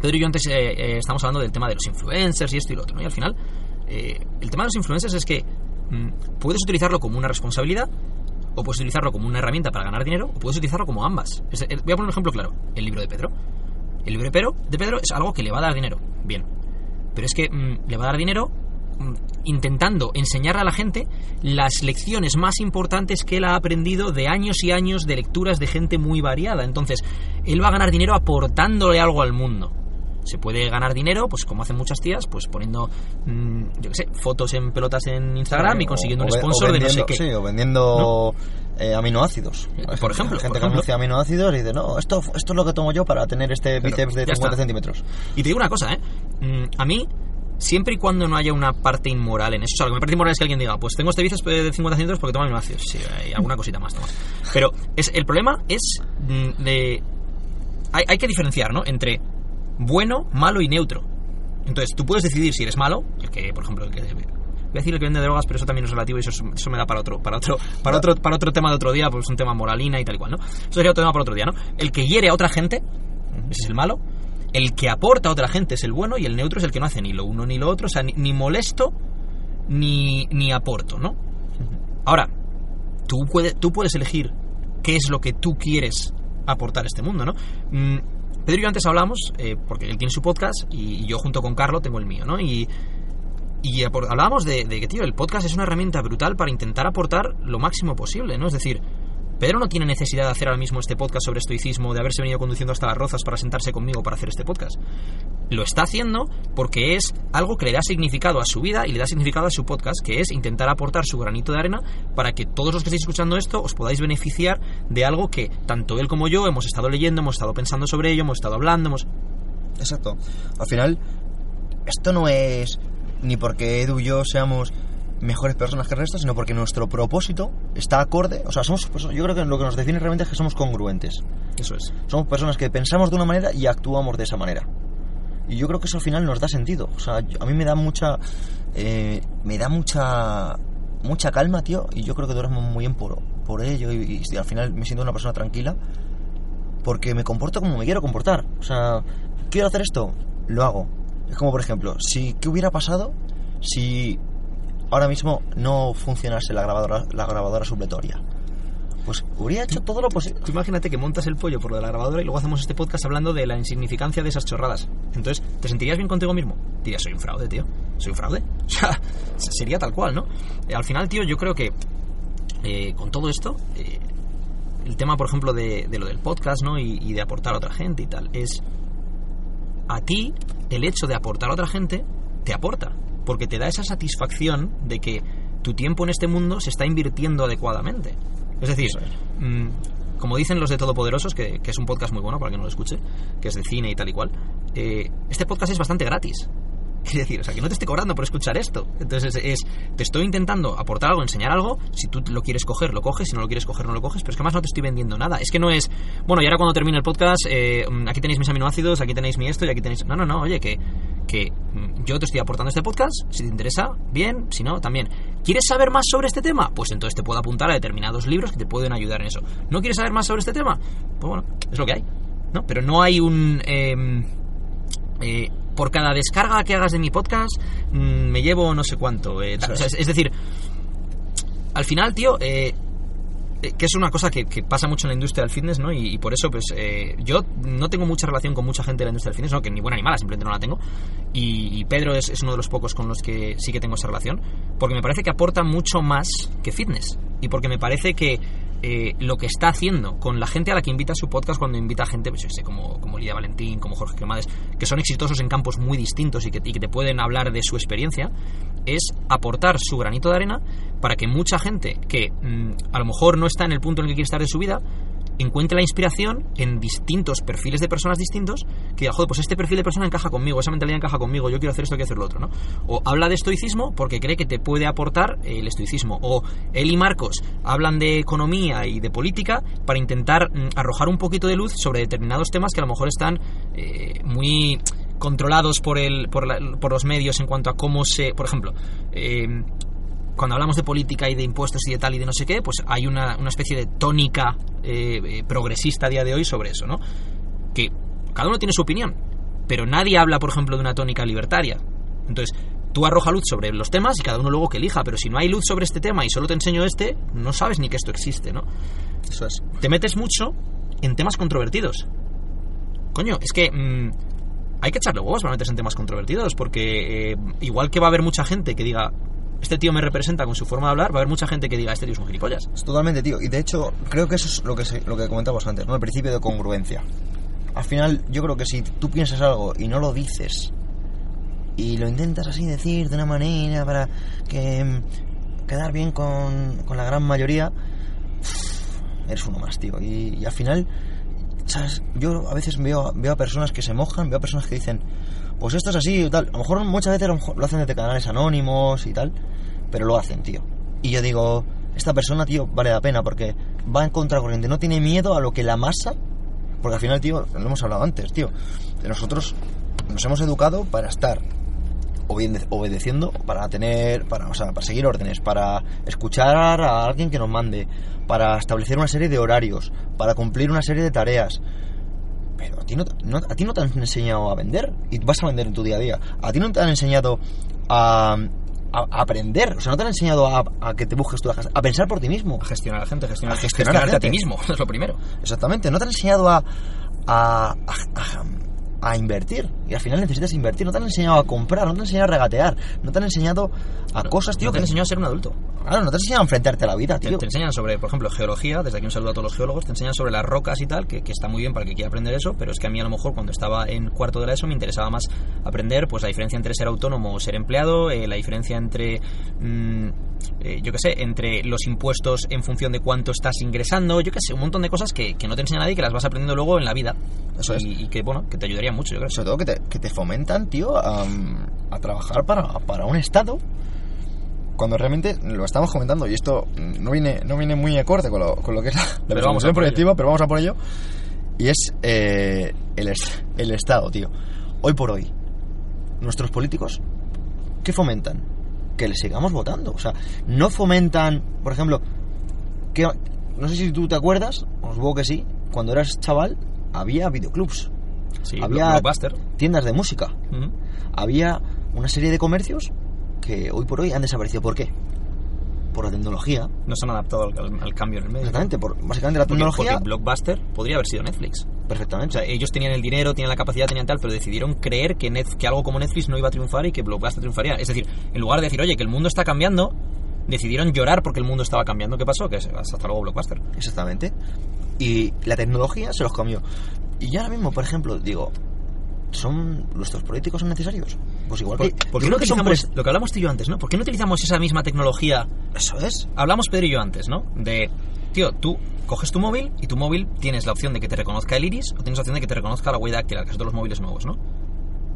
Pedro y yo antes eh, eh, estamos hablando del tema de los influencers y esto y lo otro, ¿no? Y al final, eh, el tema de los influencers es que puedes utilizarlo como una responsabilidad o puedes utilizarlo como una herramienta para ganar dinero o puedes utilizarlo como ambas. Eh, voy a poner un ejemplo claro, el libro de Pedro. El libro de Pedro, de Pedro es algo que le va a dar dinero, bien. Pero es que mm, le va a dar dinero mm, intentando enseñarle a la gente las lecciones más importantes que él ha aprendido de años y años de lecturas de gente muy variada. Entonces, él va a ganar dinero aportándole algo al mundo. Se puede ganar dinero, pues como hacen muchas tías, pues poniendo, mm, yo qué sé, fotos en pelotas en Instagram y consiguiendo O- un sponsor de no sé qué. Sí, o vendiendo eh, aminoácidos. Eh, por ejemplo, hay gente por que ejemplo. anuncia aminoácidos y dice, no, esto, esto es lo que tomo yo para tener este bíceps de ya 50 está. centímetros. Y te digo una cosa, ¿eh? Mm, A mí, siempre y cuando no haya una parte inmoral en eso, o sea, lo que me parece inmoral es que alguien diga, pues tengo este bíceps de 50 centímetros porque toma aminoácidos. Sí, hay alguna cosita más, toma. Pero es, el problema es mm, de... Hay, hay que diferenciar, ¿no? Entre bueno, malo y neutro. Entonces, tú puedes decidir si eres malo, el que, por ejemplo, el que... Voy a decir el que vende drogas, pero eso también es relativo y eso, es- eso me da para otro, para otro, para otro, para otro tema de otro día, pues un tema moralina y tal y cual, ¿no? Eso sería otro tema para otro día, ¿no? El que hiere a otra gente, ese es el malo. El que aporta a otra gente es el bueno y el neutro es el que no hace ni lo uno ni lo otro, o sea, ni, molesto ni, ni aporto, ¿no? Ahora, tú, puede- tú puedes elegir qué es lo que tú quieres aportar a este mundo, ¿no? Mm, Pedro y yo antes hablamos, eh, porque él tiene su podcast y yo junto con Carlo tengo el mío, ¿no? Y, y hablábamos de que, tío, el podcast es una herramienta brutal para intentar aportar lo máximo posible, ¿no? Es decir, Pedro no tiene necesidad de hacer ahora mismo este podcast sobre estoicismo, de haberse venido conduciendo hasta las rozas para sentarse conmigo para hacer este podcast. Lo está haciendo porque es algo que le da significado a su vida y le da significado a su podcast, que es intentar aportar su granito de arena para que todos los que estéis escuchando esto os podáis beneficiar de algo que tanto él como yo hemos estado leyendo, hemos estado pensando sobre ello, hemos estado hablando, hemos... Exacto. Al final, esto no es ni porque Edu y yo seamos mejores personas que el resto, sino porque nuestro propósito está acorde. O sea, somos yo creo que lo que nos define realmente es que somos congruentes. Eso es. Somos personas que pensamos de una manera y actuamos de esa manera. Y yo creo que eso al final nos da sentido. O sea, a mí me da mucha. eh, me da mucha. Mucha calma, tío. Y yo creo que duermo muy bien por, por ello. Y, y al final me siento una persona tranquila. Porque me comporto como me quiero comportar. O sea, quiero hacer esto, lo hago. Es como, por ejemplo, si. ¿Qué hubiera pasado si ahora mismo no funcionase la grabadora, la grabadora supletoria? Pues hubiera hecho todo lo posible. Tú imagínate que montas el pollo por lo de la grabadora y luego hacemos este podcast hablando de la insignificancia de esas chorradas. Entonces, ¿te sentirías bien contigo mismo? Dirías, soy un fraude, tío. Soy un fraude. O sea, sería tal cual, ¿no? Eh, al final, tío, yo creo que eh, con todo esto, eh, el tema, por ejemplo, de, de lo del podcast, ¿no? Y, y de aportar a otra gente y tal, es... a ti el hecho de aportar a otra gente te aporta, porque te da esa satisfacción de que tu tiempo en este mundo se está invirtiendo adecuadamente. Es decir, mm, como dicen los de Todopoderosos, que, que es un podcast muy bueno para que no lo escuche, que es de cine y tal y cual, eh, este podcast es bastante gratis. Quiere decir, o sea, que no te esté cobrando por escuchar esto. Entonces es, es, te estoy intentando aportar algo, enseñar algo. Si tú lo quieres coger, lo coges. Si no lo quieres coger, no lo coges. Pero es que además no te estoy vendiendo nada. Es que no es, bueno, y ahora cuando termine el podcast, eh, aquí tenéis mis aminoácidos, aquí tenéis mi esto y aquí tenéis... No, no, no, oye, que, que mm, yo te estoy aportando este podcast. Si te interesa, bien. Si no, también. ¿Quieres saber más sobre este tema? Pues entonces te puedo apuntar a determinados libros que te pueden ayudar en eso. ¿No quieres saber más sobre este tema? Pues bueno, es lo que hay. ¿no? Pero no hay un... Eh, eh, por cada descarga que hagas de mi podcast mmm, me llevo no sé cuánto. Eh, o sea, es, es, decir, al final, tío, eh, que es una cosa que, que, pasa mucho en la industria del fitness, ¿no? Y, y por eso, pues, eh, yo no tengo mucha relación con mucha gente de la industria del fitness, ¿no? Que ni buena ni mala, simplemente no la tengo. Y, y Pedro es, es, uno de los pocos con los que sí que tengo esa relación, porque me parece que aporta mucho más que fitness. Y porque me parece que eh, lo que está haciendo con la gente a la que invita a su podcast cuando invita a gente, pues como, como Lidia Valentín, como Jorge Cremades, que son exitosos en campos muy distintos y que, te pueden hablar de su experiencia, es aportar su granito de arena para que mucha gente que mmm, a lo mejor no está en el punto en el que quiere estar de su vida, encuentre la inspiración en distintos perfiles de personas distintos que diga, joder, pues este perfil de persona encaja conmigo, esa mentalidad encaja conmigo, yo quiero hacer esto, quiero hacer lo otro, ¿no? O habla de estoicismo porque cree que te puede aportar el estoicismo. O él y Marcos hablan de economía y de política para intentar mm, arrojar un poquito de luz sobre determinados temas que a lo mejor están eh, muy controlados por, el, por, los medios en cuanto a cómo se... Por ejemplo, eh, cuando hablamos de política y de impuestos y de tal y de no sé qué, pues hay una, una especie de tónica eh, eh, progresista a día de hoy sobre eso, ¿no? Que cada uno tiene su opinión, pero nadie habla, por ejemplo, de una tónica libertaria. Entonces, tú arroja luz sobre los temas y cada uno luego que elija, pero si no hay luz sobre este tema y solo te enseño este, no sabes ni que esto existe, ¿no? Eso es. Te metes mucho en temas controvertidos. Coño, es que mmm, hay que echarle huevos para meterse en temas controvertidos, porque eh, igual que va a haber mucha gente que diga, este tío me representa con su forma de hablar, va a haber mucha gente que diga, este tío es un gilipollas. Totalmente, tío. Y de hecho, creo que eso es lo que, se, lo que comentábamos antes, ¿no? El principio de congruencia. Al final, yo creo que si tú piensas algo y no lo dices, y lo intentas así decir de una manera para que mm, quedar bien con, con la gran mayoría, eres uno más, tío. Y, al final, ¿sabes? Yo a veces veo, veo a personas que se mojan, veo a personas que dicen, pues esto es así y tal. A lo mejor muchas veces lo hacen desde canales anónimos y tal, pero lo hacen, tío. Y yo digo, esta persona, tío, vale la pena porque va en contracorriente, no tiene miedo a lo que la masa, porque al final, tío, lo hemos hablado antes, tío, nosotros nos hemos educado para estar obedeciendo, para tener, para, o sea, para seguir órdenes, para escuchar a alguien que nos mande, para establecer una serie de horarios, para cumplir una serie de tareas. Pero a ti no, no, a ti no te han enseñado a vender y vas a vender en tu día a día. A ti no te han enseñado a, a, a aprender, o sea, no te han enseñado a, a, que te busques tú a pensar por ti mismo. A gestionar a la gente, gestionar, a gestionar gestionarte a, a, ti mismo, es lo primero. Exactamente, no te han enseñado a, a, a invertir. Y al final necesitas invertir. No te han enseñado a comprar, no te han enseñado a regatear, no te han enseñado a no, cosas, tío. No te han enseñado a ser un adulto. Claro, no te han enseñado a enfrentarte a la vida, tío. Te, te, enseñan sobre, por ejemplo, geología, desde aquí un saludo a todos los geólogos, te enseñan sobre las rocas y tal, que, que está muy bien para que quiera aprender eso, pero es que a mí a lo mejor cuando estaba en cuarto de la ESO me interesaba más aprender pues la diferencia entre ser autónomo o ser empleado, eh, la diferencia entre, mmm, eh, yo qué sé, entre los impuestos en función de cuánto estás ingresando, yo qué sé, un montón de cosas que, que no te enseña nadie y que las vas aprendiendo luego en la vida. Eso es. Y, y que, bueno, que te ayudaría mucho, yo creo. Sobre todo que te, que te fomentan, tío, a, a trabajar para, para un Estado cuando realmente lo estamos comentando y esto no viene no viene muy acorde con lo, con lo que es la, la pero vamos proyectiva, pero vamos a por ello. Y es eh, el, el Estado, tío. Hoy por hoy, nuestros políticos, ¿qué fomentan? Que le sigamos votando. O sea, no fomentan, por ejemplo, que no sé si tú te acuerdas, os supongo que sí, cuando eras chaval había videoclubs. Sí, había tiendas de música. Uh -huh. Había una serie de comercios que hoy por hoy han desaparecido. ¿Por qué? Por la tecnología. No se han adaptado al, al, al cambio en el medio. Exactamente, por, básicamente la tecnología. Porque, porque Blockbuster podría haber sido Netflix. Perfectamente. O sea, ellos tenían el dinero, tenían la capacidad, tenían tal, pero decidieron creer que, Net, que algo como Netflix no iba a triunfar y que Blockbuster triunfaría. Es decir, en lugar de decir, oye, que el mundo está cambiando, decidieron llorar porque el mundo estaba cambiando. ¿Qué pasó? Que hasta luego Blockbuster. Exactamente. Y la tecnología se los cambió. Y yo ahora mismo, por ejemplo, digo, son nuestros políticos son necesarios. Pues igual ¿Por, que por qué no son lo que hablamos tú y yo antes, ¿no? ¿Por qué no utilizamos esa misma tecnología? Eso es. Hablamos Pedro y yo antes, ¿no? De, tío, tú coges tu móvil y tu móvil tienes la opción de que te reconozca el iris o tienes la opción de que te reconozca la huella dactilar, que es de los móviles nuevos, ¿no?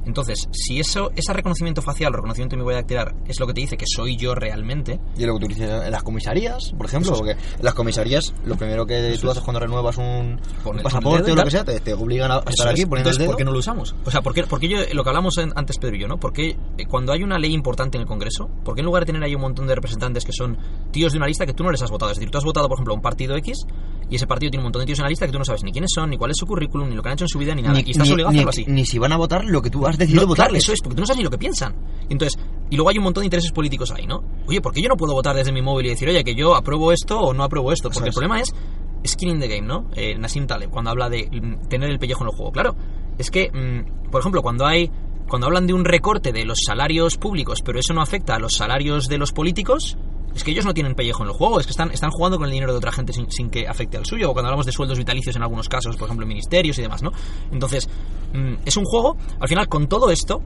Entonces, si eso, ese reconocimiento facial reconocimiento de mi huella dactilar es lo que te dice que soy yo realmente, Y lo que tú dices en las comisarías, por ejemplo, Eso es. porque en las comisarías lo primero que tú haces cuando renuevas un, pasaporte o lo que sea, te, te obligan a estar Eso aquí poniendo el Entonces, dedo. ¿por qué no lo usamos? O sea, ¿por qué, por qué yo, lo que hablamos en- antes Pedro y yo, ¿no? ¿Por qué eh, cuando hay una ley importante en el Congreso, ¿por qué en lugar de tener ahí un montón de representantes que son tíos de una lista que tú no les has votado? Es decir, tú has votado, por ejemplo, a un partido X y ese partido tiene un montón de tíos en la lista que tú no sabes ni quiénes son, ni cuál es su currículum, ni lo que han hecho en su vida, ni nada. y estás obligado a ni- hacerlo así. ni si van a votar lo que tú has decidido No, claro, votarles. eso es, porque tú no sabes ni lo que piensan. Y Entonces, y luego hay un montón de intereses políticos ahí, ¿no? Oye, ¿por qué yo no puedo votar desde mi móvil y decir, oye, que yo apruebo esto o no apruebo esto? Porque el problema es skin in the game, ¿no? Eh, Nassim Taleb, cuando habla de mm, tener el pellejo en el juego. Claro, es que, mm, por ejemplo, cuando hay cuando hablan de un recorte de los salarios públicos, pero eso no afecta a los salarios de los políticos, es que ellos no tienen pellejo en el juego, es que están, están jugando con el dinero de otra gente sin, sin que afecte al suyo, o cuando hablamos de sueldos vitalicios en algunos casos, por ejemplo, ministerios y demás, ¿no? Entonces, mm, es un juego, al final, con todo esto,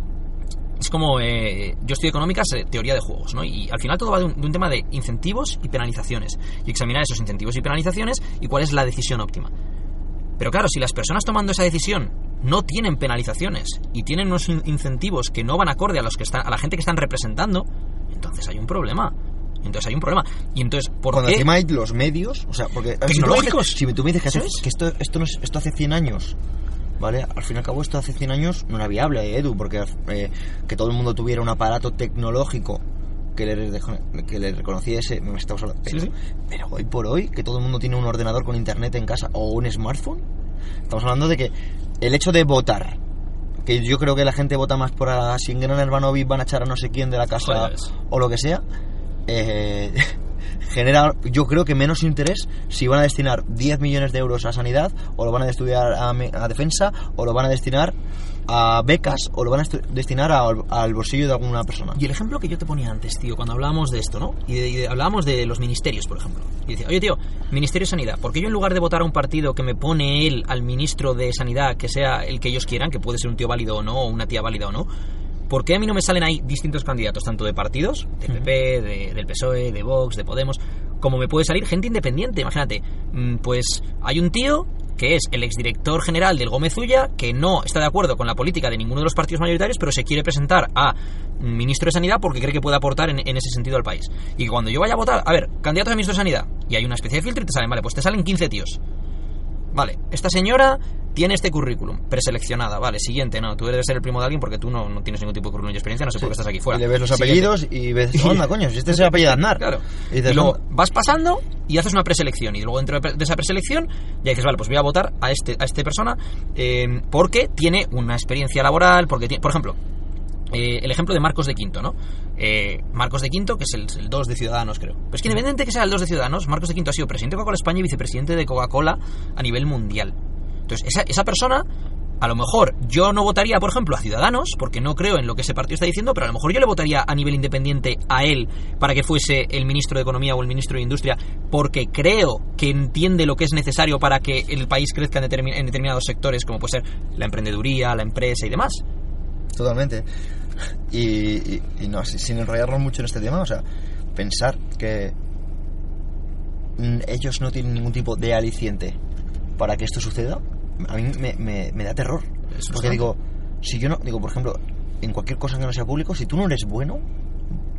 es como eh, yo estudio económicas, eh, teoría de juegos, ¿no? Y al final todo va de un, de un tema de incentivos y penalizaciones. Y examinar esos incentivos y penalizaciones y cuál es la decisión óptima. Pero claro, si las personas tomando esa decisión no tienen penalizaciones y tienen unos in- incentivos que no van acorde a los que están, a la gente que están representando, entonces hay un problema. Entonces hay un problema. Y entonces, ¿por Cuando qué? encima hay los medios, o sea, porque... Tecnológicos. Si tú me dices que, hace- que esto, esto, no es- esto hace 100 años, ¿vale? Al fin y al cabo esto hace 100 años no era viable, eh, Edu, porque eh, que todo el mundo tuviera un aparato tecnológico que le, que le reconociese... Me estamos hablando, pero, Sí, pero hoy por hoy, que todo el mundo tiene un ordenador con internet en casa o un smartphone, estamos hablando de que el hecho de votar que yo creo que la gente vota más por a, si en Gran Hermanovic van a echar a no sé quién de la casa Joder, o lo que sea, eh, genera, yo creo que menos interés si van a destinar 10 millones de euros a sanidad, o lo van a destinar a, defensa, o lo van a destinar a becas, o lo van a destinar a- al bolsillo de alguna persona. Y el ejemplo que yo te ponía antes, tío, cuando hablábamos de esto, ¿no? Y, de- de- hablábamos de los ministerios, por ejemplo. Y decía, oye, tío, Ministerio de Sanidad, ¿por qué yo en lugar de votar a un partido que me pone él al ministro de Sanidad, que sea el que ellos quieran, que puede ser un tío válido o no, o una tía válida o no, ¿por qué a mí no me salen ahí distintos candidatos, tanto de partidos, de PP, de- del PSOE, de Vox, de Podemos, como me puede salir gente independiente? Imagínate, mm, pues hay un tío que es el exdirector general del Gómez Ulla, que no está de acuerdo con la política de ninguno de los partidos mayoritarios, pero se quiere presentar a ministro de Sanidad porque cree que puede aportar en, en ese sentido al país. Y cuando yo vaya a votar, a ver, candidato a ministro de Sanidad, y hay una especie de filtro y te salen, vale, pues te salen 15 tíos. Vale, esta señora tiene este currículum, preseleccionada, vale, siguiente, no, tú debes ser el primo de alguien porque tú no, no tienes ningún tipo de currículum y experiencia, no sé por qué estás aquí fuera. Y le ves los Siguiente. apellidos y ves, onda, coño, si este es el apellido de Aznar. Claro. Y dices, y luego vas pasando y haces una preselección. Y luego dentro de de esa preselección ya dices, vale, pues voy a votar a este a esta persona eh, porque tiene una experiencia laboral, porque tiene, por ejemplo, eh, el ejemplo de Marcos de Quinto, ¿no? Eh, Marcos de Quinto, que es el, el 2 de Ciudadanos, creo. Pero es que independientemente de que sea el 2 de Ciudadanos, Marcos de Quinto ha sido presidente de Coca-Cola España y vicepresidente de Coca-Cola a nivel mundial. Entonces, esa, esa persona, a lo mejor yo no votaría, por ejemplo, a Ciudadanos, porque no creo en lo que ese partido está diciendo, pero a lo mejor yo le votaría a nivel independiente a él para que fuese el ministro de Economía o el ministro de Industria, porque creo que entiende lo que es necesario para que el país crezca en, en determinados sectores, como puede ser la emprendeduría, la empresa y demás. Totalmente. Y, y- y no, si- sin enrollarnos mucho en este tema, o sea, pensar que mm, ellos no tienen ningún tipo de aliciente para que esto suceda, a mí me, me- me da terror. Porque digo, si yo no, digo, por ejemplo, en cualquier cosa que no sea público, si tú no eres bueno,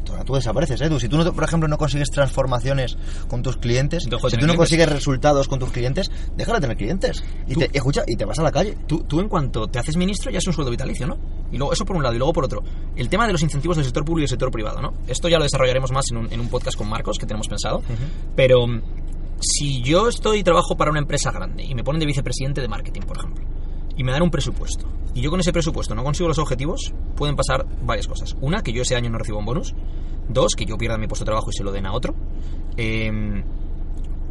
tú, tú desapareces, ¿eh? Tú, si tú, no, por ejemplo, no consigues transformaciones con tus clientes, Dejo si tú no clientes. consigues resultados con tus clientes, déjala de tener clientes. Y Tú- te, escucha, y te vas a la calle. Tú, tú en cuanto te haces ministro ya es un sueldo vitalicio, ¿no? Y luego, eso por un lado, y luego por otro, el tema de los incentivos del sector público y del sector privado, ¿no? Esto ya lo desarrollaremos más en un, en un podcast con Marcos que tenemos pensado, pero si yo estoy y trabajo para una empresa grande y me ponen de vicepresidente de marketing, por ejemplo, y me dan un presupuesto, y yo con ese presupuesto no consigo los objetivos, pueden pasar varias cosas. Una, que yo ese año no recibo un bonus. Dos, que yo pierda mi puesto de trabajo y se lo den a otro. Em,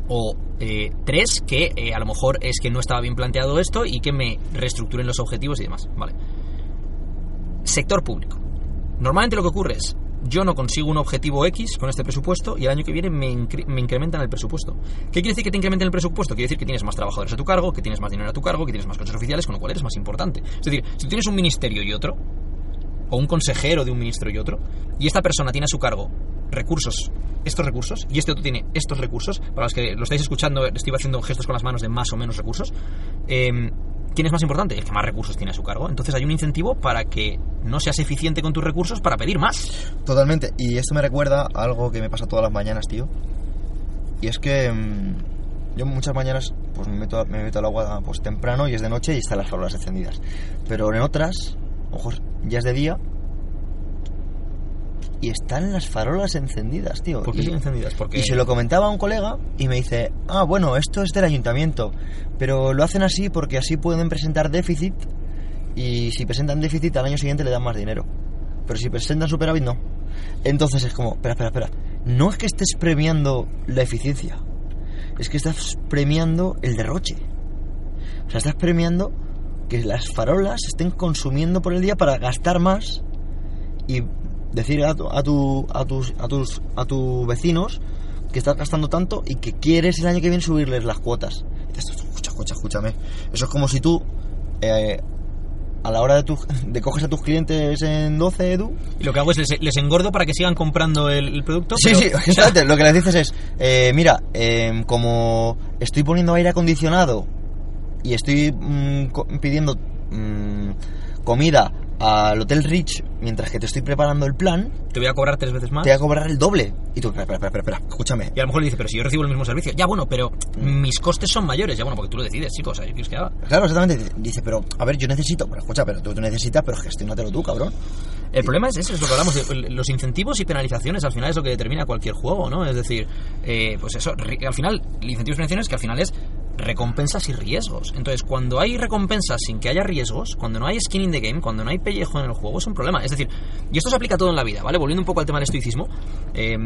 o eh, tres, que eh, a lo mejor es que no estaba bien planteado esto y que me reestructuren los objetivos y demás. Vale. Sector público. Normalmente lo que ocurre es, yo no consigo un objetivo X con este presupuesto y el año que viene me, incre- me incrementan el presupuesto. ¿Qué quiere decir que te incrementen el presupuesto? Quiere decir que tienes más trabajadores a tu cargo, que tienes más dinero a tu cargo, que tienes más coches oficiales, con lo cual eres más importante. Es decir, si tienes un ministerio y otro, o un consejero de un ministro y otro, y esta persona tiene a su cargo recursos, estos recursos, y este otro tiene estos recursos, para los que lo estáis escuchando, estoy haciendo gestos con las manos de más o menos recursos, eh, ¿quién es más importante? El que más recursos tiene a su cargo. Entonces hay un incentivo para que no seas eficiente con tus recursos para pedir más. Totalmente. Y esto me recuerda a algo que me pasa todas las mañanas, tío. Y es que mm, yo muchas mañanas pues me meto, me meto al agua pues temprano y es de noche y están las farolas encendidas. Pero en otras, ojos, ya es de día y están las farolas encendidas, tío. ¿Por qué y, siguen encendidas? Porque y se lo comentaba a un colega y me dice, ah, bueno, esto es del ayuntamiento, pero lo hacen así porque así pueden presentar déficit y si presentan déficit al año siguiente le dan más dinero. Pero si presentan superávit, no. Entonces es como, espera, espera, espera. No es que estés premiando la eficiencia, es que estás premiando el derroche. O sea, estás premiando que las farolas estén consumiendo por el día para gastar más y decir a, tu, a, tu, a, tus, a, tus, a tus vecinos que estás gastando tanto y que quieres el año que viene subirles las cuotas. Escucha, escucha, escúchame. Eso es como si tú, eh, a la hora de, tu, de coges a tus clientes en 12, Edu. y lo que hago es les, les engordo para que sigan comprando el, el producto. Sí, pero- sí, exactamente. Lo que les dices es, eh, mira, eh, como estoy poniendo aire acondicionado y estoy mm, pidiendo mm, comida al Hotel Rich mientras que te estoy preparando el plan, Te voy a cobrar tres veces más. te voy a cobrar el doble. Y tú, espera, espera, espera, espera, escúchame. Y a lo mejor le dice, pero si yo recibo el mismo servicio. Ya, bueno, pero mis costes son mayores. Ya, bueno, porque tú lo decides, chicos. ¿qué quieres que haga? Claro, exactamente. Dice, pero, a ver, yo necesito, pero escucha, pero tú, tú necesitas, pero gestionatelo tú, cabrón. El problema es ese, es lo que hablamos. de- los incentivos y penalizaciones al final es lo que determina cualquier juego, ¿no? Es decir, eh, pues eso, al final, incentivos y penalizaciones que al final es recompensas y riesgos. Entonces, cuando hay recompensas sin que haya riesgos, cuando no hay skin in the game, cuando no hay pellejo en el juego, es un problema. Es decir, y esto se aplica todo en la vida, ¿vale? Volviendo un poco al tema del estoicismo, eh,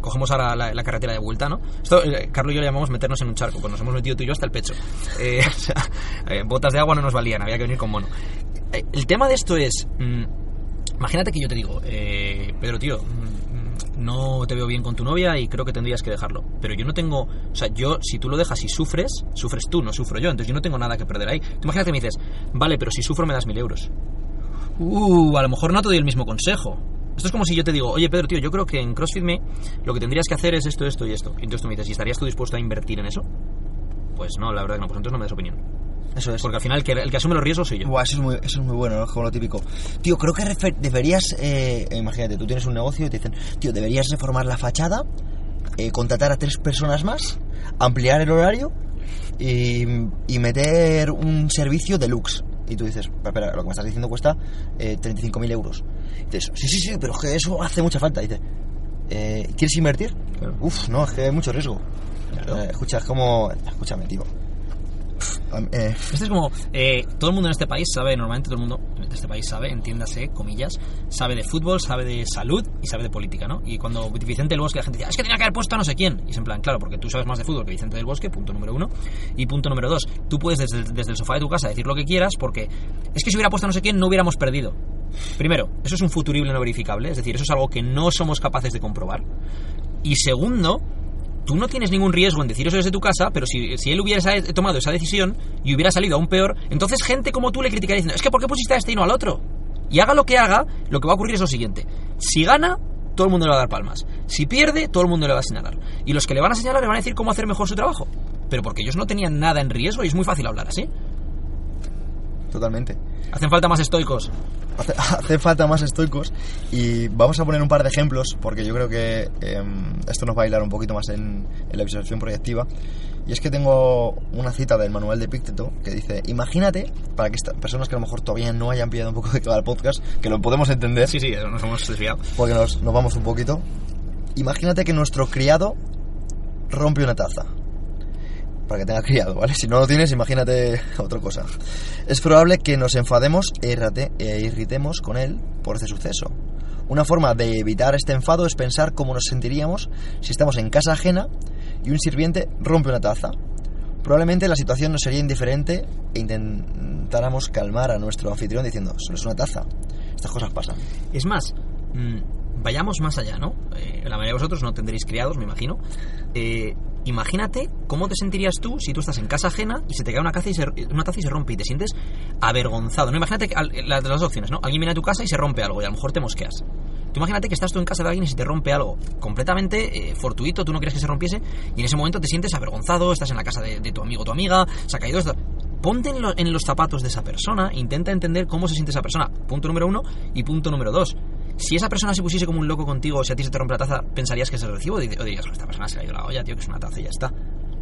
cogemos ahora la, carretera de vuelta, ¿no? Esto, eh, Carlos y yo le llamamos meternos en un charco, pues nos hemos metido tú y yo hasta el pecho. Eh, o sea, eh, botas de agua no nos valían, había que venir con mono. El tema de esto es... mm, Imagínate que yo te digo, Pedro, tío, mm, no te veo bien con tu novia y creo que tendrías que dejarlo. Pero yo no tengo, o sea, yo, si tú lo dejas y sufres, sufres tú, no sufro yo. Entonces yo no tengo nada que perder ahí. Tú imagínate que me dices, vale, pero si sufro me das mil euros. Uh, a lo mejor no te doy el mismo consejo. Esto es como si yo te digo, oye Pedro, tío, yo creo que en CrossFit Me lo que tendrías que hacer es esto, esto y esto. Y entonces tú me dices, ¿y estarías tú dispuesto a invertir en eso? Pues no, la verdad que no, pues entonces no me das opinión. Eso es. Porque al final el que, el que asume los riesgos soy yo. Buah, eso es muy, eso es muy bueno, ¿no? Es como lo típico. Tío, creo que refer- deberías, eh, imagínate, tú tienes un negocio y te dicen, tío, deberías reformar la fachada, eh, contratar a tres personas más, ampliar el horario y, y meter un servicio deluxe. Y tú dices, "Espera, espera, lo que me estás diciendo cuesta eh, 35.000 euros. Y dices, sí, sí, sí, pero es que eso hace mucha falta. Y dices, eh, ¿quieres invertir? Claro. Uf, no, es que hay mucho riesgo. Claro. Eh, escucha, es como, escúchame, tío. Eh, Este es como, eh, todo el mundo en este país sabe, normalmente todo el mundo en este país sabe, entiéndase, comillas, sabe de fútbol, sabe de salud y sabe de política, ¿no? Y cuando Vicente del Bosque la gente dice, "Ah, es que tenía que haber puesto a no sé quién. Y es en plan, claro, porque tú sabes más de fútbol que Vicente del Bosque, punto número uno. Y punto número dos, tú puedes desde, desde el sofá de tu casa decir lo que quieras porque es que si hubiera puesto a no sé quién no hubiéramos perdido. Primero, eso es un futurible no verificable, es decir, eso es algo que no somos capaces de comprobar. Y segundo, tú no tienes ningún riesgo en decir eso desde tu casa, pero si, si él hubiera tomado esa decisión y hubiera salido aún peor, entonces gente como tú le criticaría diciendo, es que ¿por qué pusiste a este y no al otro? Y haga lo que haga, lo que va a ocurrir es lo siguiente. Si gana, todo el mundo le va a dar palmas. Si pierde, todo el mundo le va a señalar. Y los que le van a señalar le van a decir cómo hacer mejor su trabajo. Pero porque ellos no tenían nada en riesgo y es muy fácil hablar así. Totalmente. Hacen falta más estoicos. Hace, hace falta más estoicos y vamos a poner un par de ejemplos porque yo creo que em, esto nos va a hilar un poquito más en, en la visualización proyectiva y es que tengo una cita del manual de Picteto que dice imagínate para que estas personas que a lo mejor todavía no hayan pillado un poco de va el podcast que lo podemos entender Sí, sí, eso nos hemos desviado. porque nos, nos vamos un poquito imagínate que nuestro criado rompe una taza para que tenga criado, ¿vale? Si no lo tienes, imagínate otra cosa. Es probable que nos enfademos e, e irritemos con él por este suceso. Una forma de evitar este enfado es pensar cómo nos sentiríamos si estamos en casa ajena y un sirviente rompe una taza. Probablemente la situación nos sería indiferente e intentáramos calmar a nuestro anfitrión diciendo, solo es una taza, estas cosas pasan. Es más, mm, vayamos más allá, ¿no? Eh, la mayoría de vosotros no tendréis criados, me imagino. Eh, imagínate cómo te sentirías tú si tú estás en casa ajena y se te cae una, taza y se, una taza y se rompe y te sientes avergonzado. ¿no? Imagínate las, las opciones, ¿no? Alguien viene a tu casa y se rompe algo y a lo mejor te mosqueas. Tú imagínate que estás tú en casa de alguien y se te rompe algo completamente eh, fortuito, tú no quieres que se rompiese y en ese momento te sientes avergonzado, estás en la casa de, tu amigo o tu amiga, se ha caído esto. Ponte en, en los zapatos de esa persona, intenta entender cómo se siente esa persona. Punto número uno y punto número dos. Si esa persona se pusiese como un loco contigo o si a ti se te rompe la taza, ¿pensarías que es el recibo? O dirías, "Joder, esta persona se ha ido la olla, tío, que es una taza y ya está.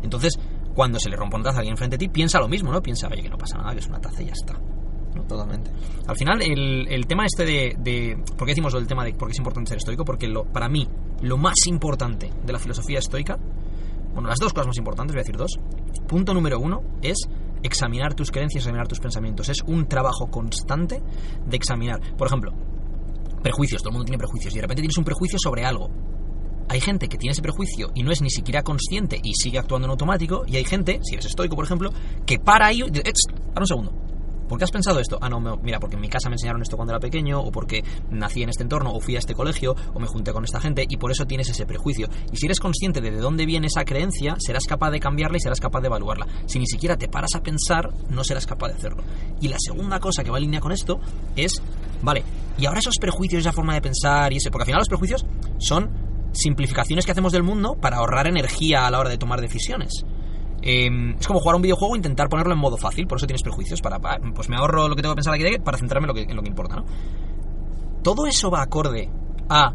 Entonces, cuando se le rompe una taza a alguien enfrente de ti, piensa lo mismo, ¿no? Piensa, oye, que no pasa nada, que es una taza y ya está. Totalmente. Al final, el, el tema este de, de- ¿Por qué decimos del tema de por qué es importante ser estoico? Porque lo, para mí, lo más importante de la filosofía estoica, bueno, las dos cosas más importantes, voy a decir dos. Punto número uno es examinar tus creencias, examinar tus pensamientos. Es un trabajo constante de examinar. Por ejemplo, prejuicios. Todo el mundo tiene prejuicios y de repente tienes un prejuicio sobre algo. Hay gente que tiene ese prejuicio y no es ni siquiera consciente y sigue actuando en automático. Y hay gente, si eres estoico, por ejemplo, que para ahí y dice, "Ech, para un segundo. ¿Por qué has pensado esto? Ah, no, mira, porque en mi casa me enseñaron esto cuando era pequeño, o porque nací en este entorno, o fui a este colegio, o me junté con esta gente, y por eso tienes ese prejuicio. Y si eres consciente de de dónde viene esa creencia, serás capaz de cambiarla y serás capaz de evaluarla. Si ni siquiera te paras a pensar, no serás capaz de hacerlo. Y la segunda cosa que va en línea con esto es, vale, y ahora esos prejuicios, esa forma de pensar, y ese, porque al final los prejuicios son simplificaciones que hacemos del mundo para ahorrar energía a la hora de tomar decisiones. Eh, es como jugar a un videojuego e intentar ponerlo en modo fácil, por eso tienes prejuicios. Para, para- pues me ahorro lo que tengo que pensar aquí para centrarme en lo que, en lo que importa, ¿no? Todo eso va acorde a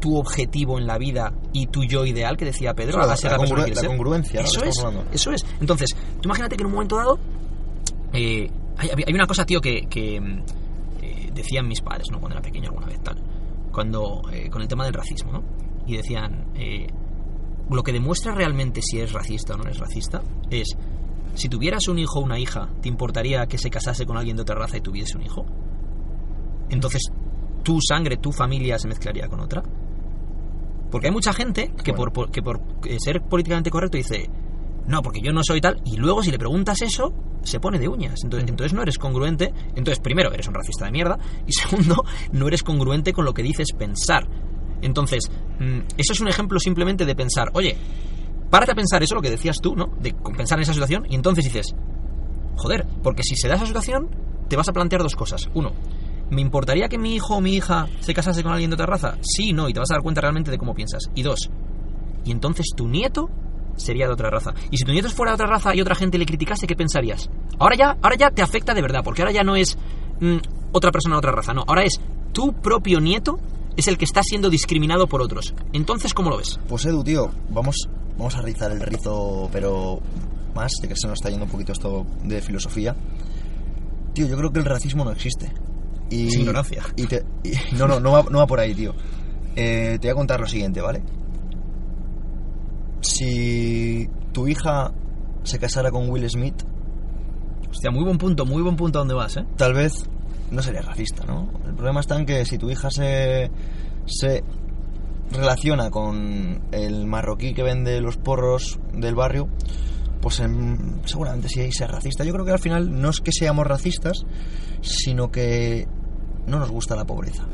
tu objetivo en la vida y tu yo ideal que decía Pedro, Claro, la la, la ser. congruencia. Eso es, hablando. eso es. Entonces, tú imagínate que en un momento dado eh, hay, hay una cosa, tío, que, que, decían mis padres, ¿no? Cuando era pequeño alguna vez, tal. Cuando, eh, con el tema del racismo, ¿no? Y decían, eh, lo que demuestra realmente si eres racista o no eres racista es, si tuvieras un hijo o una hija, ¿te importaría que se casase con alguien de otra raza y tuviese un hijo? Entonces, tu sangre, tu familia se mezclaría con otra. Porque hay mucha gente que, Bueno. por, por- que por eh, ser políticamente correcto dice, no, porque yo no soy tal, y luego si le preguntas eso, se pone de uñas. Entonces, entonces no eres congruente. Entonces, primero, eres un racista de mierda, y segundo, no eres congruente con lo que dices pensar. Entonces, mm, eso es un ejemplo simplemente de pensar, oye, párate a pensar eso, lo que decías tú, ¿no? De pensar en esa situación, y entonces dices, joder, porque si se da esa situación, te vas a plantear dos cosas. Uno, ¿me importaría que mi hijo o mi hija se casase con alguien de otra raza? Sí, no, y te vas a dar cuenta realmente de cómo piensas. Y dos, y entonces tu nieto sería de otra raza. Y si tu nieto fuera de otra raza y otra gente le criticase, ¿qué pensarías? Ahora ya, ahora ya te afecta de verdad, porque ahora ya no es mm, otra persona de otra raza, no, ahora es tu propio nieto es el que está siendo discriminado por otros. Entonces, ¿cómo lo ves? Pues Edu, tío, vamos, vamos a rizar el rizo, pero más, de que se nos está yendo un poquito esto de filosofía. Tío, yo creo que el racismo no existe. Y, Es ignorancia. y te- y- no, no, no va, no va por ahí, tío. Eh, te voy a contar lo siguiente, ¿vale? Si tu hija se casara con Will Smith, Hostia, muy buen punto, muy buen punto a dónde vas, ¿eh? tal vez no sería racista, ¿no? El problema está en que si tu hija se, se relaciona con el marroquí que vende los porros del barrio, pues em, seguramente sí sea racista. Yo creo que al final no es que seamos racistas, sino que no nos gusta la pobreza.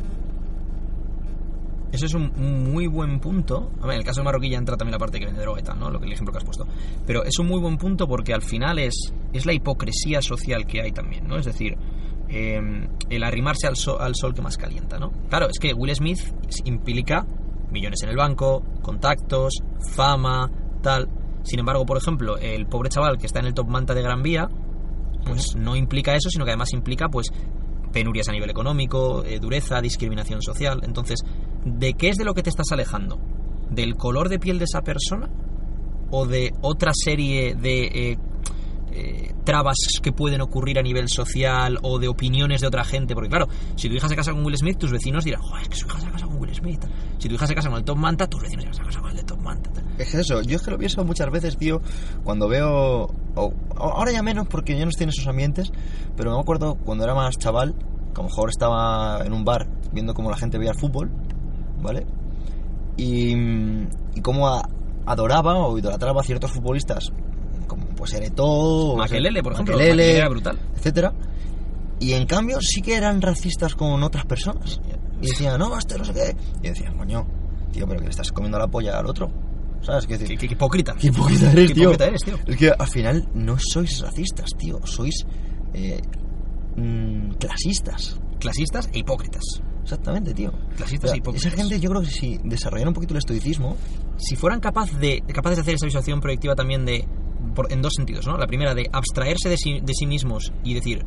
Eso es un un muy buen punto. A ver, en el caso de Marroquí ya entra también la parte que vende droga y tal, ¿no? Lo que el ejemplo que has puesto. Pero es un muy buen punto porque al final es, es la hipocresía social que hay también, ¿no? Es decir, eh, el arrimarse al sol, al sol que más calienta, ¿no? Claro, es que Will Smith implica millones en el banco, contactos, fama, tal. Sin embargo, por ejemplo, el pobre chaval que está en el top manta de Gran Vía, pues no implica eso, sino que además implica, pues, penurias a nivel económico, eh, dureza, discriminación social. Entonces, ¿de qué es de lo que te estás alejando? ¿Del color de piel de esa persona? ¿O de otra serie de eh, eh, trabas que pueden ocurrir a nivel social o de opiniones de otra gente? Porque claro, si tu hija se casa con Will Smith, tus vecinos dirán, joder, es que su hija se casa con Will Smith. Si tu hija se casa con el Top Manta, tus vecinos se casa con el de Top Manta. Es eso, yo es que lo pienso muchas veces, tío, cuando veo... o- ahora ya menos porque ya no estoy en esos ambientes, pero me acuerdo cuando era más chaval, que a lo mejor estaba en un bar viendo cómo la gente veía el fútbol, ¿vale? Y, y cómo adoraba o idolatraba a ciertos futbolistas, como pues Eretó... o Makelele, por ejemplo. Makelele era brutal. etcétera Y en cambio sí que eran racistas con otras personas. y decía, no, este no sé qué. Y decía, coño, tío, pero que le estás comiendo la polla al otro. ¿Sabes? qué decir, Qué, qué- qué hipócrita. Qué hipócrita eres, tío. hipócrita eres, tío. Es que al final no sois racistas, tío. Sois eh, mm, clasistas. Clasistas e hipócritas. Exactamente, tío. Clasistas O sea, esa gente, yo creo que si desarrollaran un poquito el estoicismo, si fueran capaz de, capaces de hacer esa visualización proyectiva también de por- en dos sentidos, ¿no? La primera de abstraerse de sí, de sí mismos y decir,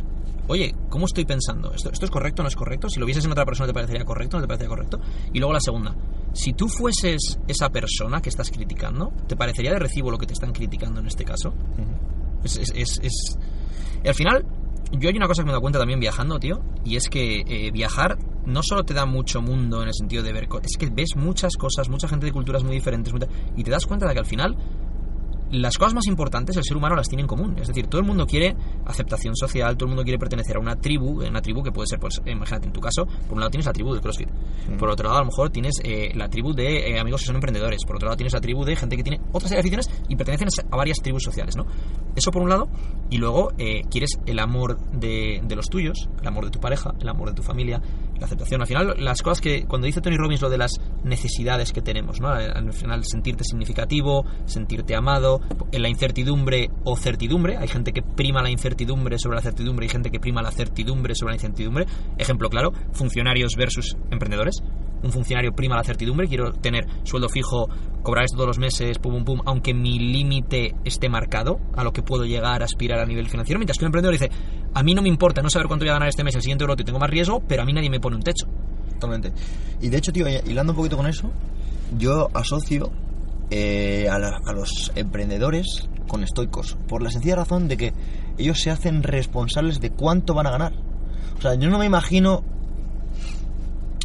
oye, ¿cómo estoy pensando? ¿Esto, ¿Esto es correcto o no es correcto? Si lo vieses en otra persona te parecería correcto o no te parecería correcto. Y luego la segunda, si tú fueses esa persona que estás criticando, ¿te parecería de recibo lo que te están criticando en este caso? Es, es, es- es- y al final, yo hay una cosa que me he dado cuenta también viajando, tío, y es que eh, viajar no solo te da mucho mundo en el sentido de ver, es que ves muchas cosas, mucha gente de culturas muy diferentes, y te das cuenta de que al final las cosas más importantes el ser humano las tiene en común. Es decir, todo el mundo quiere aceptación social, todo el mundo quiere pertenecer a una tribu, una tribu que puede ser, pues, eh, imagínate, en tu caso, por un lado tienes la tribu del CrossFit, por otro lado a lo mejor tienes eh, la tribu de eh, amigos que son emprendedores, por otro lado tienes la tribu de gente que tiene otras aficiones y pertenecen a varias tribus sociales, ¿no? Eso por un lado, y luego eh, quieres el amor de, de los tuyos, el amor de tu pareja, el amor de tu familia, la aceptación. Al final, las cosas que, cuando dice Tony Robbins lo de las necesidades que tenemos, ¿no? Al final, sentirte significativo, sentirte amado, en la incertidumbre o certidumbre. Hay gente que prima la incertidumbre sobre la certidumbre y gente que prima la certidumbre sobre la incertidumbre. Ejemplo claro, funcionarios versus emprendedores. Un funcionario prima la certidumbre, quiero tener sueldo fijo, cobrar esto todos los meses, pum, pum, pum, aunque mi límite esté marcado a lo que puedo llegar a aspirar a nivel financiero. Mientras que un emprendedor dice, a mí no me importa no saber cuánto voy a ganar este mes, el siguiente brote, tengo más riesgo, pero a mí nadie me pone un techo. Totalmente. Y de hecho, tío, hilando un poquito con eso, yo asocio eh, a, la- a los emprendedores con estoicos. Por la sencilla razón de que ellos se hacen responsables de cuánto van a ganar. O sea, yo no me imagino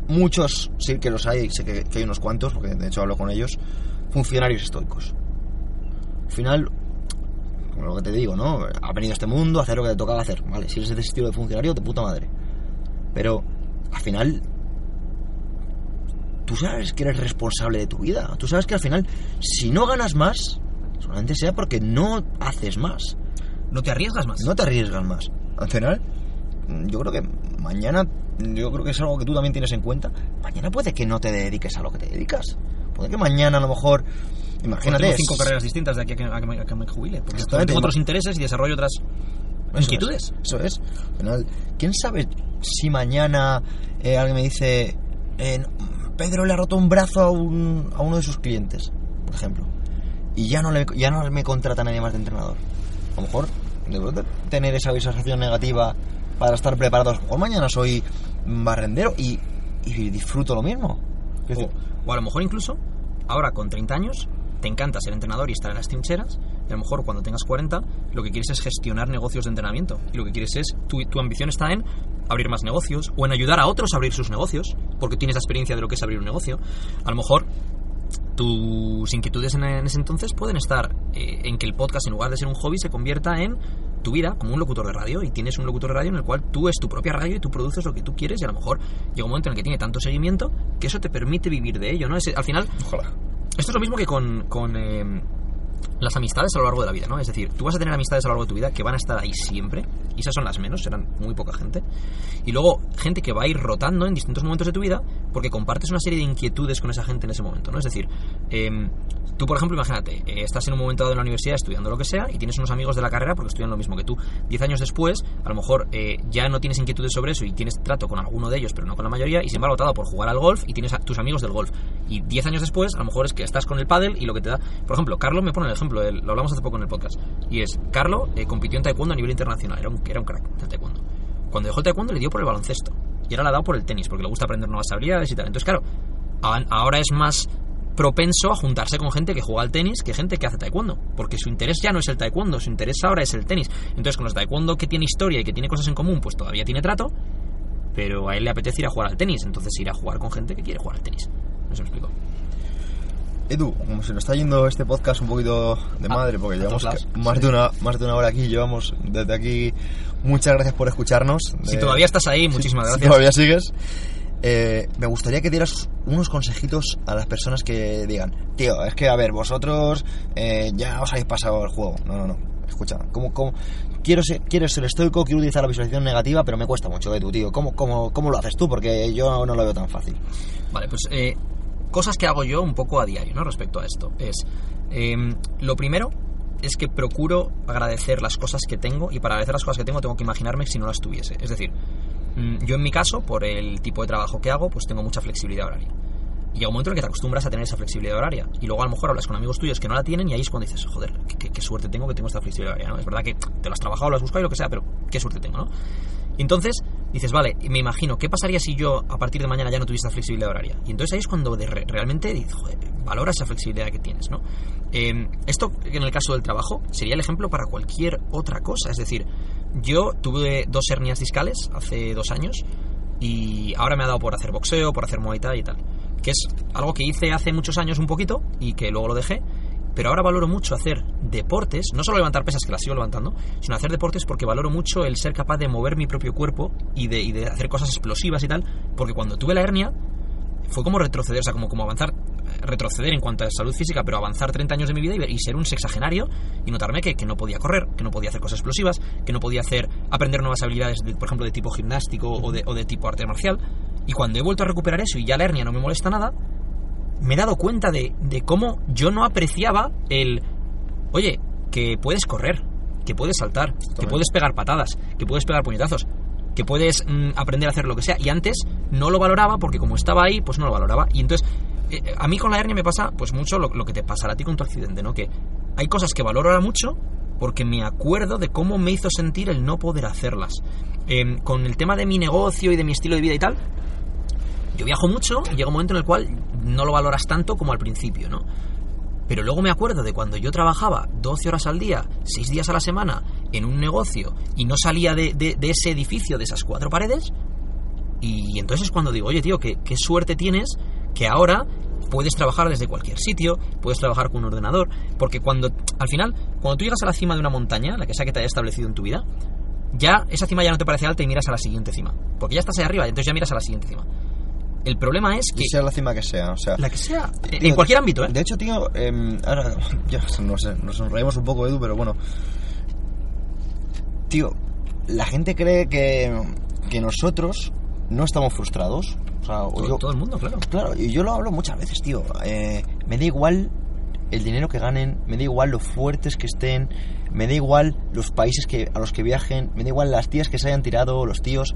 muchos, sí que los hay, sé que, que hay unos cuantos, porque de hecho hablo con ellos, funcionarios estoicos. Al final, como lo que te digo, ¿no? Ha venido a este mundo a hacer lo que te tocaba hacer. Vale, si eres ese estilo de funcionario, de puta madre. Pero al final tú sabes que eres responsable de tu vida. Tú sabes que al final, si no ganas más, solamente sea porque no haces más. No te arriesgas más. No te arriesgas más. Al final, yo creo que mañana, yo creo que es algo que tú también tienes en cuenta. Mañana puede que no te dediques a lo que te dedicas. Puede que mañana a lo mejor, imagínate. tengo cinco carreras distintas de aquí a que, a que me, a que me jubile. Porque tengo otros intereses y desarrollo otras Eso inquietudes. es, Eso es. Al final, ¿quién sabe si mañana eh, alguien me dice, eh, Pedro le ha roto un brazo a, un- a uno de sus clientes, por ejemplo, y ya no, le, ya no me contrata nadie más de entrenador? A lo mejor, de tener esa visualización negativa para estar preparados. Mejor mañana soy barrendero y, y disfruto lo mismo. O, o a lo mejor incluso, ahora con 30 años, te encanta ser entrenador y estar en las trincheras, y a lo mejor cuando tengas 40, lo que quieres es gestionar negocios de entrenamiento. Y lo que quieres es, tu, tu ambición está en abrir más negocios, o en ayudar a otros a abrir sus negocios, porque tienes la experiencia de lo que es abrir un negocio. A lo mejor tus inquietudes en, ese entonces pueden estar eh, en que el podcast, en lugar de ser un hobby, se convierta en tu vida como un locutor de radio y tienes un locutor de radio en el cual tú es tu propia radio y tú produces lo que tú quieres y a lo mejor llega un momento en el que tiene tanto seguimiento que eso te permite vivir de ello, ¿no? Es, al final, ojalá. esto es lo mismo que con, con, eh, las amistades a lo largo de la vida, ¿no? Es decir, tú vas a tener amistades a lo largo de tu vida que van a estar ahí siempre, y esas son las menos, serán muy poca gente. Y luego, gente que va a ir rotando en distintos momentos de tu vida porque compartes una serie de inquietudes con esa gente en ese momento, ¿no? Es decir, em, tú, por ejemplo, imagínate, eh, estás en un momento dado en la universidad estudiando lo que sea y tienes unos amigos de la carrera porque estudian lo mismo que tú. Diez años después, a lo mejor eh, ya no tienes inquietudes sobre eso y tienes trato con alguno de ellos, pero no con la mayoría, y sin embargo, te por jugar al golf y tienes a tus amigos del golf. Y diez años después, a lo mejor es que estás con el pádel y lo que te da... Por ejemplo, Carlos me pone el ejemplo, lo hablamos hace poco en el podcast, y es, Carlos eh, compitió en taekwondo a nivel internacional, era un, era un crack del taekwondo. Cuando dejó el taekwondo le dio por el baloncesto, y ahora le ha dado por el tenis, porque le gusta aprender nuevas habilidades y tal. Entonces, claro, ahora es más propenso a juntarse con gente que juega al tenis que gente que hace taekwondo, porque su interés ya no es el taekwondo, su interés ahora es el tenis. Entonces, con los taekwondo que tiene historia y que tiene cosas en común, pues todavía tiene trato, pero a él le apetece ir a jugar al tenis, entonces ir a jugar con gente que quiere jugar al tenis. Me explico. Edu, como se nos está yendo este podcast un poquito de Ah, madre, porque llevamos más, de una, más de una hora aquí, llevamos desde aquí. Muchas gracias por escucharnos. Si Eh, todavía estás ahí, muchísimas si gracias. todavía sigues. Eh, me gustaría que dieras unos consejitos a las personas que digan, tío, es que a ver, vosotros eh, ya os habéis pasado el juego. No, no, no. escucha, ¿cómo, cómo? Quiero, ser, quiero ser estoico, quiero utilizar la visualización negativa, pero me cuesta mucho, ¿eh, tu tío? ¿Cómo, cómo, ¿Cómo lo haces tú? Porque yo no lo veo tan fácil. Vale, pues eh, cosas que hago yo un poco a diario, ¿no? Respecto a esto. Es, em, lo primero es que procuro agradecer las cosas que tengo y para agradecer las cosas que tengo tengo que imaginarme si no las tuviese. Es decir, mm, yo en mi caso, por el tipo de trabajo que hago, pues tengo mucha flexibilidad horaria. Y llega un momento en que te acostumbras a tener esa flexibilidad horaria. Y luego a lo mejor hablas con amigos tuyos que no la tienen y ahí es cuando dices, joder, qué, qué suerte tengo que tengo esta flexibilidad horaria, ¿no? Es verdad que te lo has trabajado, lo has buscado y lo que sea, pero qué suerte tengo, ¿no? Y entonces dices, vale, me imagino, ¿qué pasaría si yo a partir de mañana ya no tuviese esta flexibilidad horaria? Y entonces ahí es cuando de re- realmente dices, joder, valora esa flexibilidad que tienes, ¿no? Eh, esto, en el caso del trabajo, sería el ejemplo para cualquier otra cosa. Es decir, yo tuve dos hernias discales hace dos años y ahora me ha dado por hacer boxeo, por hacer muay thai y tal. Que es algo que hice hace muchos años un poquito y que luego lo dejé. Pero ahora valoro mucho hacer deportes, no solo levantar pesas que las sigo levantando, sino hacer deportes porque valoro mucho el ser capaz de mover mi propio cuerpo y de, y de hacer cosas explosivas y tal. Porque cuando tuve la hernia, fue como retroceder, o sea, como, como avanzar, retroceder en cuanto a salud física, pero avanzar 30 años de mi vida y, y ser un sexagenario y notarme que, que no podía correr, que no podía hacer cosas explosivas, que no podía hacer, aprender nuevas habilidades, de, por ejemplo, de tipo gimnástico o de, o de tipo arte marcial. Y cuando he vuelto a recuperar eso y ya la hernia no me molesta nada, me he dado cuenta de, de cómo yo no apreciaba el, oye, que puedes correr, que puedes saltar, que puedes pegar patadas, que puedes pegar puñetazos, que puedes mm, aprender a hacer lo que sea. Y antes no lo valoraba porque como estaba ahí, pues no lo valoraba. Y entonces, eh, a mí con la hernia me pasa pues mucho lo, lo que te pasará a ti con tu accidente, ¿no? Que hay cosas que valoro ahora mucho porque me acuerdo de cómo me hizo sentir el no poder hacerlas. Em, con el tema de mi negocio y de mi estilo de vida y tal, yo viajo mucho y llega un momento en el cual no lo valoras tanto como al principio, ¿no? Pero luego me acuerdo de cuando yo trabajaba 12 horas al día, 6 días a la semana, en un negocio y no salía de, de- de ese edificio, de esas cuatro paredes. Y entonces es cuando digo, oye tío, qué, qué suerte tienes que ahora puedes trabajar desde cualquier sitio, puedes trabajar con un ordenador. Porque cuando, al final, cuando tú llegas a la cima de una montaña, la que sea que te haya establecido en tu vida, ya esa cima ya no te parece alta y miras a la siguiente cima. Porque ya estás ahí arriba, entonces ya miras a la siguiente cima. El problema es que... Y sea la cima que sea, o sea... La que sea. En cualquier ámbito, ¿eh? De hecho, tío, em, ahora ya no sé, nos sonreímos un poco, Edu, pero bueno. Tío, la gente cree que, que nosotros no estamos frustrados. O sea, o todo, yo, todo el mundo, claro. claro, y yo lo hablo muchas veces, tío. Eh, me da igual el dinero que ganen, me da igual lo fuertes que estén, me da igual los países que, a los que viajen, me da igual las tías que se hayan tirado, los tíos.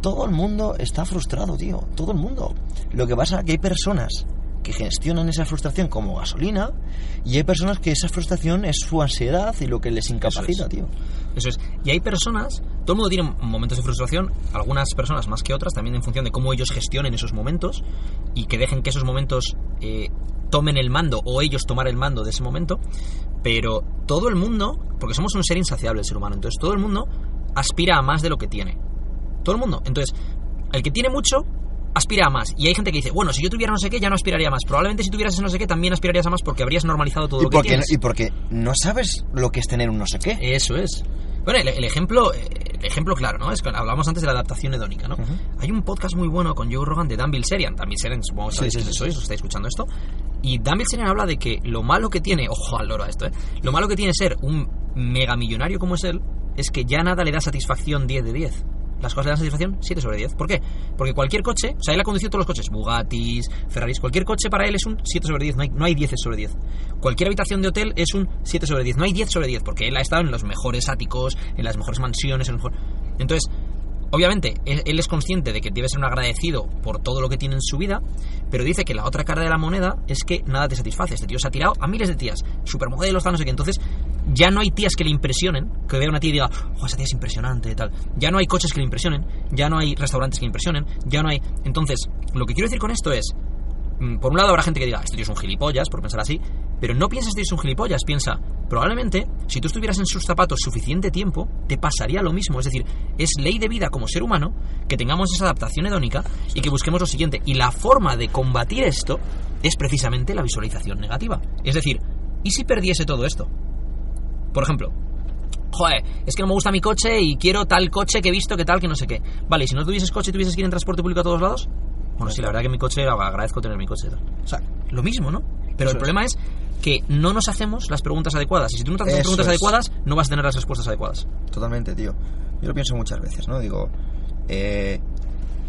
Todo el mundo está frustrado, tío. Todo el mundo. Lo que pasa es que hay personas que gestionan esa frustración como gasolina y hay personas que esa frustración es su ansiedad y lo que les incapacita, es. tío. Eso es. Y hay personas, todo el mundo tiene momentos de frustración, algunas personas más que otras, también en función de cómo ellos gestionen esos momentos y que dejen que esos momentos eh, tomen el mando o ellos tomar el mando de ese momento. Pero todo el mundo, porque somos un ser insaciable el ser humano, entonces todo el mundo aspira a más de lo que tiene. Todo el mundo. Entonces, el que tiene mucho aspira a más. Y hay gente que dice, bueno, si yo tuviera no sé qué, ya no aspiraría a más. Probablemente si tuvieras ese no sé qué, también aspirarías a más porque habrías normalizado todo Y lo que porque, tienes. y porque no sabes lo que es tener un no sé qué. Eso es. Bueno, el, el ejemplo eh, el ejemplo claro, ¿no? Es que hablábamos antes de la adaptación hedónica, ¿no? Ujú. Hay un podcast muy bueno con Joe Rogan de Dan Bilzerian. Dan Bilzerian, supongo que Sí, sabéis sí, sí, sois, sí. os estáis escuchando esto. Y Dan Bilzerian habla de que lo malo que tiene, ojo al loro a esto, ¿eh? Lo malo que tiene ser un mega millonario como es él, es que ya nada le da satisfacción 10 de 10. Las cosas le dan satisfacción 7 sobre 10. ¿Por qué? Porque cualquier coche, o sea, él ha conducido todos los coches, Bugattis, Ferraris, cualquier coche para él es un 7 sobre 10, no hay, no hay 10 sobre 10. Cualquier habitación de hotel es un 7 sobre 10, no hay 10 sobre 10, porque él ha estado en los mejores áticos, en las mejores mansiones, en los mejor... Entonces, Obviamente, él es consciente de que debe ser un agradecido por todo lo que tiene en su vida, pero dice que la otra cara de la moneda es que nada te satisface. Este tío se ha tirado a miles de tías, supermodelos, no sé qué. Entonces, ya no hay tías que le impresionen, que vea una tía y diga, oh, esa tía es impresionante, tal. Ya no hay coches que le impresionen, ya no hay restaurantes que le impresionen, ya no hay. Entonces, lo que quiero decir con esto es, mm, por un lado habrá gente que diga, este tío es un gilipollas, por pensar así, pero no pienses que es un gilipollas, piensa, probablemente, si tú estuvieras en sus zapatos suficiente tiempo, te pasaría lo mismo. Es decir, es ley de vida como ser humano que tengamos esa adaptación hedónica y que busquemos lo siguiente. Y la forma de combatir esto es precisamente la visualización negativa. Es decir, ¿y si perdiese todo esto? Por ejemplo, joder, es que no me gusta mi coche y quiero tal coche que he visto que tal, que no sé qué. Vale, y si no tuvieses coche y tuvieses que ir en transporte público a todos lados, bueno, sí, la verdad que mi coche, agradezco tener mi coche. y tal. O sea, lo mismo, ¿no? Pero el problema es que no nos hacemos las preguntas adecuadas. Y si tú no te haces las preguntas es. adecuadas, no vas a tener las respuestas adecuadas. Totalmente, tío. Yo lo pienso muchas veces, ¿no? Digo, eh,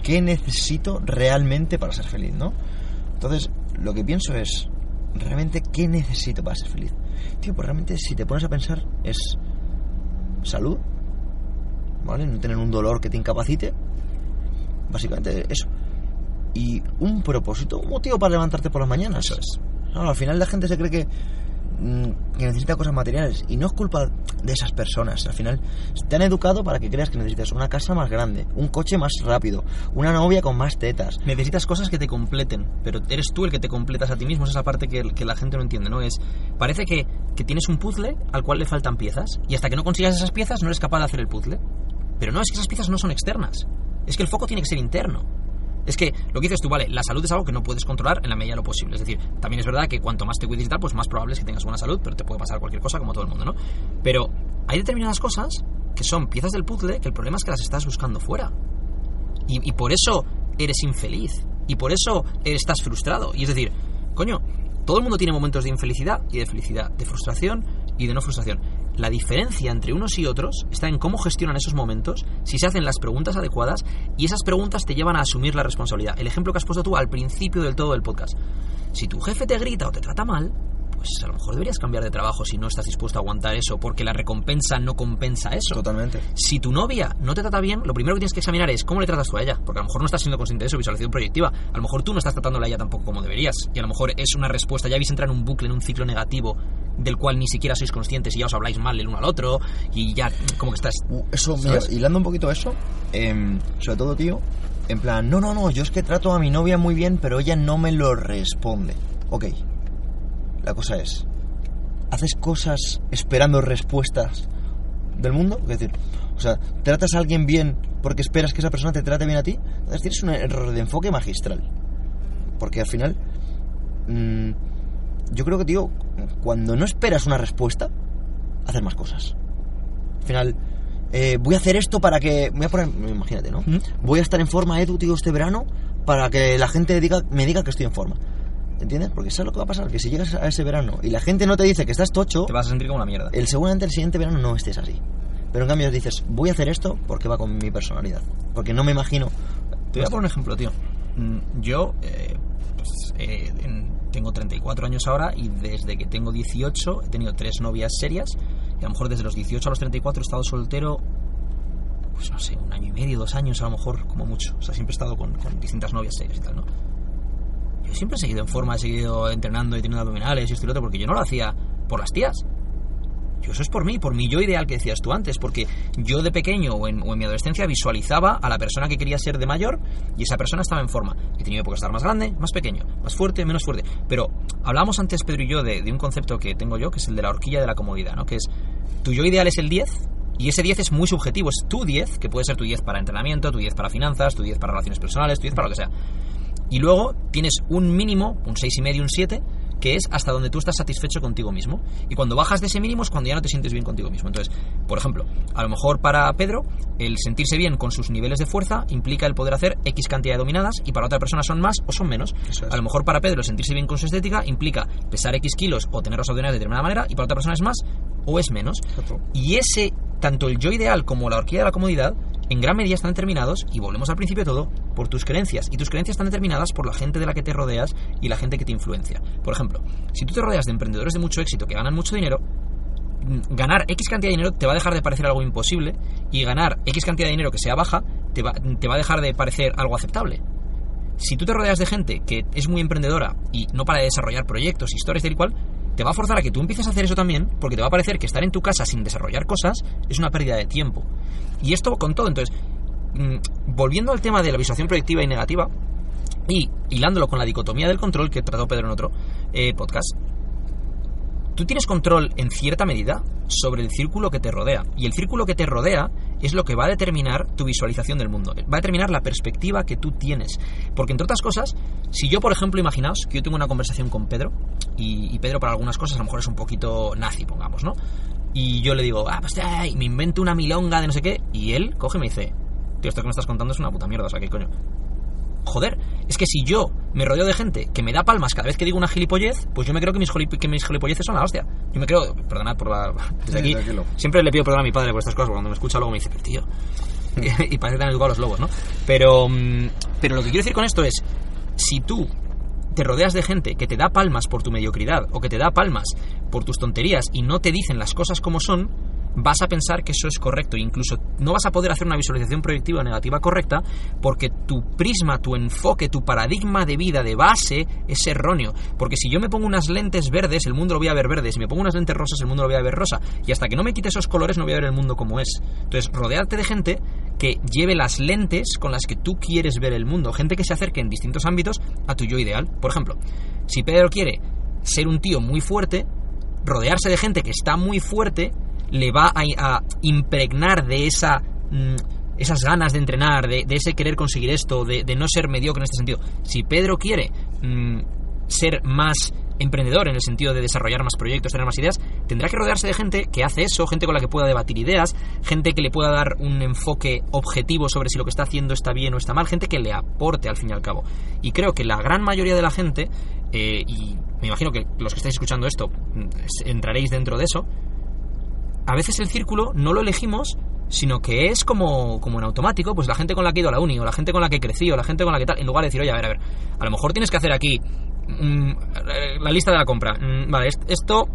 ¿qué necesito realmente para ser feliz, no? Entonces, lo que pienso es, ¿realmente qué necesito para ser feliz? Tío, pues realmente si te pones a pensar es salud, ¿vale? No tener un dolor que te incapacite. Básicamente eso. Y un propósito, un motivo para levantarte por las mañanas. Eso es. No, al final la gente se cree que, que necesita cosas materiales y no es culpa de esas personas. Al final te han educado para que creas que necesitas una casa más grande, un coche más rápido, una novia con más tetas. Necesitas cosas que te completen, pero eres tú el que te completas a ti mismo. Esa es la parte que, que la gente no entiende, ¿no? Es, parece que, que tienes un puzzle al cual le faltan piezas y hasta que no consigas esas piezas no eres capaz de hacer el puzzle. Pero no, es que esas piezas no son externas. Es que el foco tiene que ser interno. Es que lo que dices tú, vale, la salud es algo que no puedes controlar en la medida de lo posible. Es decir, también es verdad que cuanto más te cuides y tal, pues más probable es que tengas buena salud, pero te puede pasar cualquier cosa como todo el mundo, ¿no? Pero hay determinadas cosas que son piezas del puzzle que el problema es que las estás buscando fuera. Y, y por eso eres infeliz. Y por eso estás frustrado. Y es decir, coño, todo el mundo tiene momentos de infelicidad y de felicidad, de frustración y de no frustración. La diferencia entre unos y otros está en cómo gestionan esos momentos, si se hacen las preguntas adecuadas y esas preguntas te llevan a asumir la responsabilidad. El ejemplo que has puesto tú al principio del todo del podcast. Si tu jefe te grita o te trata mal, pues a lo mejor deberías cambiar de trabajo si no estás dispuesto a aguantar eso, porque la recompensa no compensa eso. Totalmente. Si tu novia no te trata bien, lo primero que tienes que examinar es cómo le tratas tú a ella. Porque a lo mejor no estás siendo consciente de eso, visualización proyectiva. A lo mejor tú no estás tratándola a ella tampoco como deberías. Y a lo mejor es una respuesta, ya habéis entrado en un bucle, en un ciclo negativo, del cual ni siquiera sois conscientes y ya os habláis mal el uno al otro, y ya como que estás... Uh, Eso, mira, hilando un poquito eso, em, sobre todo, tío, en plan, no, no, no, yo es que trato a mi novia muy bien, pero ella no me lo responde. Ok, la cosa es, ¿haces cosas esperando respuestas del mundo? Es decir, o sea, ¿tratas a alguien bien porque esperas que esa persona te trate bien a ti? Entonces tienes un error de enfoque magistral. Porque al final, mm, yo creo que, tío, cuando no esperas una respuesta, haces más cosas. Al final, eh, voy a hacer esto para que. Voy a poner. Imagínate, ¿no? Voy a estar en forma, Edu, tío, este verano para que la gente diga, me diga que estoy en forma. ¿Entiendes? Porque ¿sabes lo que va a pasar? Que si llegas a ese verano y la gente no te dice que estás tocho, Te vas a sentir como una mierda. el seguramente el siguiente verano no estés así. Pero en cambio dices, voy a hacer esto porque va con mi personalidad. Porque no me imagino. Te voy a poner un ejemplo, tío. Mm, Yo eh, pues, eh, en- tengo 34 años ahora y desde que tengo 18 he tenido tres novias serias y a lo mejor desde los 18 a los 34 he estado soltero, pues no sé, un año y medio, dos años a lo mejor, como mucho. O sea, siempre he estado con, con distintas novias serias y tal, ¿no? Yo siempre he seguido en forma, he seguido entrenando y teniendo abdominales y esto y lo otro porque yo no lo hacía por las tías. Yo eso es por mí, por mi yo ideal que decías tú antes, porque yo de pequeño o en, o en mi adolescencia visualizaba a la persona que quería ser de mayor y esa persona estaba en forma. He tenido de estar más grande, más pequeño, más fuerte, menos fuerte. Pero hablábamos antes, Pedro y yo, de, de un concepto que tengo yo, que es el de la horquilla de la comodidad, ¿no? Que es, tu yo ideal es el 10 y ese 10 es muy subjetivo, es tu 10, que puede ser tu 10 para entrenamiento, tu 10 para finanzas, tu 10 para relaciones personales, tu 10 para lo que sea. Y luego tienes un mínimo, un 6,5 y un 7, que es hasta donde tú estás satisfecho contigo mismo. Y cuando bajas de ese mínimo es cuando ya no te sientes bien contigo mismo. Entonces, por ejemplo, a lo mejor para Pedro, el sentirse bien con sus niveles de fuerza implica el poder hacer X cantidad de dominadas y para otra persona son más o son menos. Es. A lo mejor para Pedro sentirse bien con su estética implica pesar X kilos o tener los abdominales de determinada manera y para otra persona es más o es menos. Y ese, tanto el yo ideal como la horquilla de la comodidad, en gran medida están determinados, y volvemos al principio de todo, por tus creencias. Y tus creencias están determinadas por la gente de la que te rodeas y la gente que te influencia. Por ejemplo, si tú te rodeas de emprendedores de mucho éxito que ganan mucho dinero, mm, ganar X cantidad de dinero te va a dejar de parecer algo imposible y ganar X cantidad de dinero que sea baja te va, a dejar de parecer algo aceptable. Si tú te rodeas de gente que es muy emprendedora y no para de desarrollar proyectos, historias tal y cual, te va a forzar a que tú empieces a hacer eso también, porque te va a parecer que estar en tu casa sin desarrollar cosas es una pérdida de tiempo. Y esto con todo, entonces, mm, volviendo al tema de la visualización proyectiva y negativa, y hilándolo con la dicotomía del control que trató Pedro en otro eh, podcast, tú tienes control en cierta medida sobre el círculo que te rodea. Y el círculo que te rodea es lo que va a determinar tu visualización del mundo. Va a determinar la perspectiva que tú tienes. Porque entre otras cosas, si yo, por ejemplo, imaginaos que yo tengo una conversación con Pedro, y, y Pedro para algunas cosas a lo mejor es un poquito nazi, pongamos, ¿no? Y yo le digo, ah, pues ay, me invento una milonga de no sé qué, y él coge y me dice, tío, esto que me estás contando es una puta mierda, o sea, ¿qué coño? joder, es que si yo me rodeo de gente que me da palmas cada vez que digo una gilipollez, pues yo me creo que mis, que mis gilipolleces son la hostia. Yo me creo, perdonad por la... Desde aquí, siempre le pido perdón a mi padre por estas cosas, porque cuando me escucha luego me dice, pero tío... y parece que han educado a los lobos, ¿no? Pero, mm, pero lo que quiero decir con esto es, si tú te rodeas de gente que te da palmas por tu mediocridad o que te da palmas por tus tonterías y no te dicen las cosas como son, vas a pensar que eso es correcto. Incluso no vas a poder hacer una visualización proyectiva negativa correcta porque tu prisma, tu enfoque, tu paradigma de vida de base es erróneo. Porque si yo me pongo unas lentes verdes, el mundo lo voy a ver verde. Si me pongo unas lentes rosas, el mundo lo voy a ver rosa. Y hasta que no me quite esos colores, no voy a ver el mundo como es. Entonces, rodearte de gente que lleve las lentes con las que tú quieres ver el mundo. Gente que se acerque en distintos ámbitos a tu yo ideal. Por ejemplo, si Pedro quiere ser un tío muy fuerte, rodearse de gente que está muy fuerte le va a, impregnar de esa mm, esas ganas de entrenar, de, ese querer conseguir esto, de, no ser mediocre en este sentido. Si Pedro quiere mm, ser más emprendedor en el sentido de desarrollar más proyectos, tener más ideas, tendrá que rodearse de gente que hace eso, gente con la que pueda debatir ideas, gente que le pueda dar un enfoque objetivo sobre si lo que está haciendo está bien o está mal, gente que le aporte al fin y al cabo. Y creo que la gran mayoría de la gente, eh, y me imagino que los que estáis escuchando esto mm, entraréis dentro de eso, a veces el círculo no lo elegimos, sino que es como, como en automático, pues la gente con la que he ido a la uni, o la gente con la que crecido, o la gente con la que tal, en lugar de decir, oye, a ver, a ver, a lo mejor tienes que hacer aquí mm, la lista de la compra. Mm, vale, esto,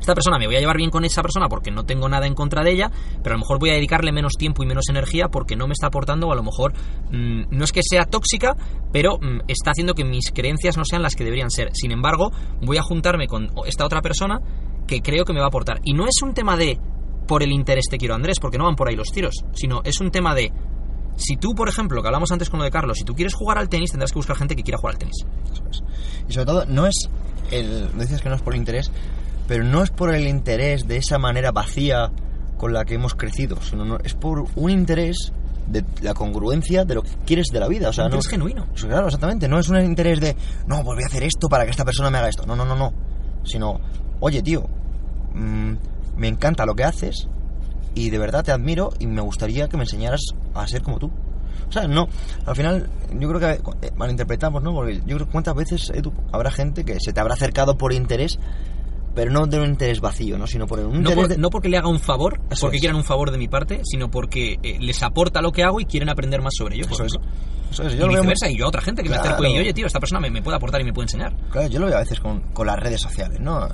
esta persona me voy a llevar bien con esa persona porque no tengo nada en contra de ella, pero a lo mejor voy a dedicarle menos tiempo y menos energía porque no me está aportando, o a lo mejor mm, no es que sea tóxica, pero está haciendo que mis creencias no sean las que deberían ser. Sin embargo, voy a juntarme con esta otra persona que creo que me va a aportar. Y no es un tema de por el interés te quiero Andrés, porque no van por ahí los tiros, sino es un tema de si tú, por ejemplo, que hablamos antes con lo de Carlos, si tú quieres jugar al tenis, tendrás que buscar gente que quiera jugar al tenis. Y sobre todo, no es el. Dices que no es por el interés, pero no es por el interés de esa manera vacía con la que hemos crecido, sino es por un interés de la congruencia de lo que quieres de la vida. O sea, no es genuino. Claro, exactamente. No es un interés de, no, pues voy a hacer esto para que esta persona me haga esto. No, no, no, no. Sino, oye, tío, mmm, me encanta lo que haces y de verdad te admiro y me gustaría que me enseñaras a ser como tú. O sea, no, al final yo creo que eh, malinterpretamos, ¿no? Porque yo creo que cuántas veces, Edu, habrá gente que se te habrá acercado por interés, pero no de un interés vacío, ¿no? Sino por un no, no porque le haga un favor, porque quieran un favor de mi parte, sino porque eh, les aporta lo que hago y quieren aprender más sobre ello. Eso es. Eso es. Yo y viceversa, y yo a otra gente que me acerco y oye, tío, esta persona me, me, puede aportar y me puede enseñar. Claro, yo lo veo a veces con, con las redes sociales, ¿no?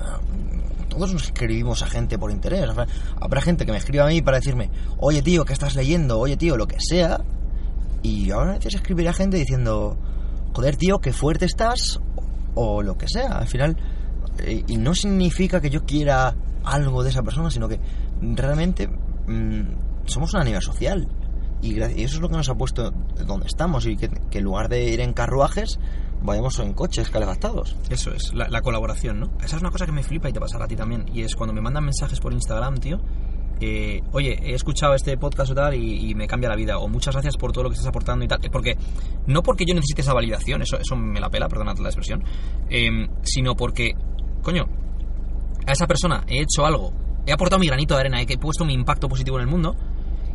todos nos escribimos a gente por interés. Habrá gente que me escriba a mí para decirme, oye tío, ¿qué estás leyendo? Oye tío, lo que sea. Y ahora a veces escribiré a gente diciendo, joder tío, qué fuerte estás o lo que sea. Al final, y no significa que yo quiera algo de esa persona, sino que realmente mm, somos una nivel social. Y, eso es lo que nos ha puesto donde estamos. Y que, en lugar de ir en carruajes, vayamos en coches calefactados. Eso es, la, colaboración, ¿no? Esa es una cosa que me flipa y te pasará a ti también. Y es cuando me mandan mensajes por Instagram, tío. Eh, oye, he escuchado este podcast o tal y, me cambia la vida. O muchas gracias por todo lo que estás aportando y tal. Porque, no porque yo necesite esa validación, eso, eso me la pela, perdonad la expresión. Em, sino porque, coño, a esa persona he hecho algo, he aportado mi granito de arena, he puesto mi impacto positivo en el mundo.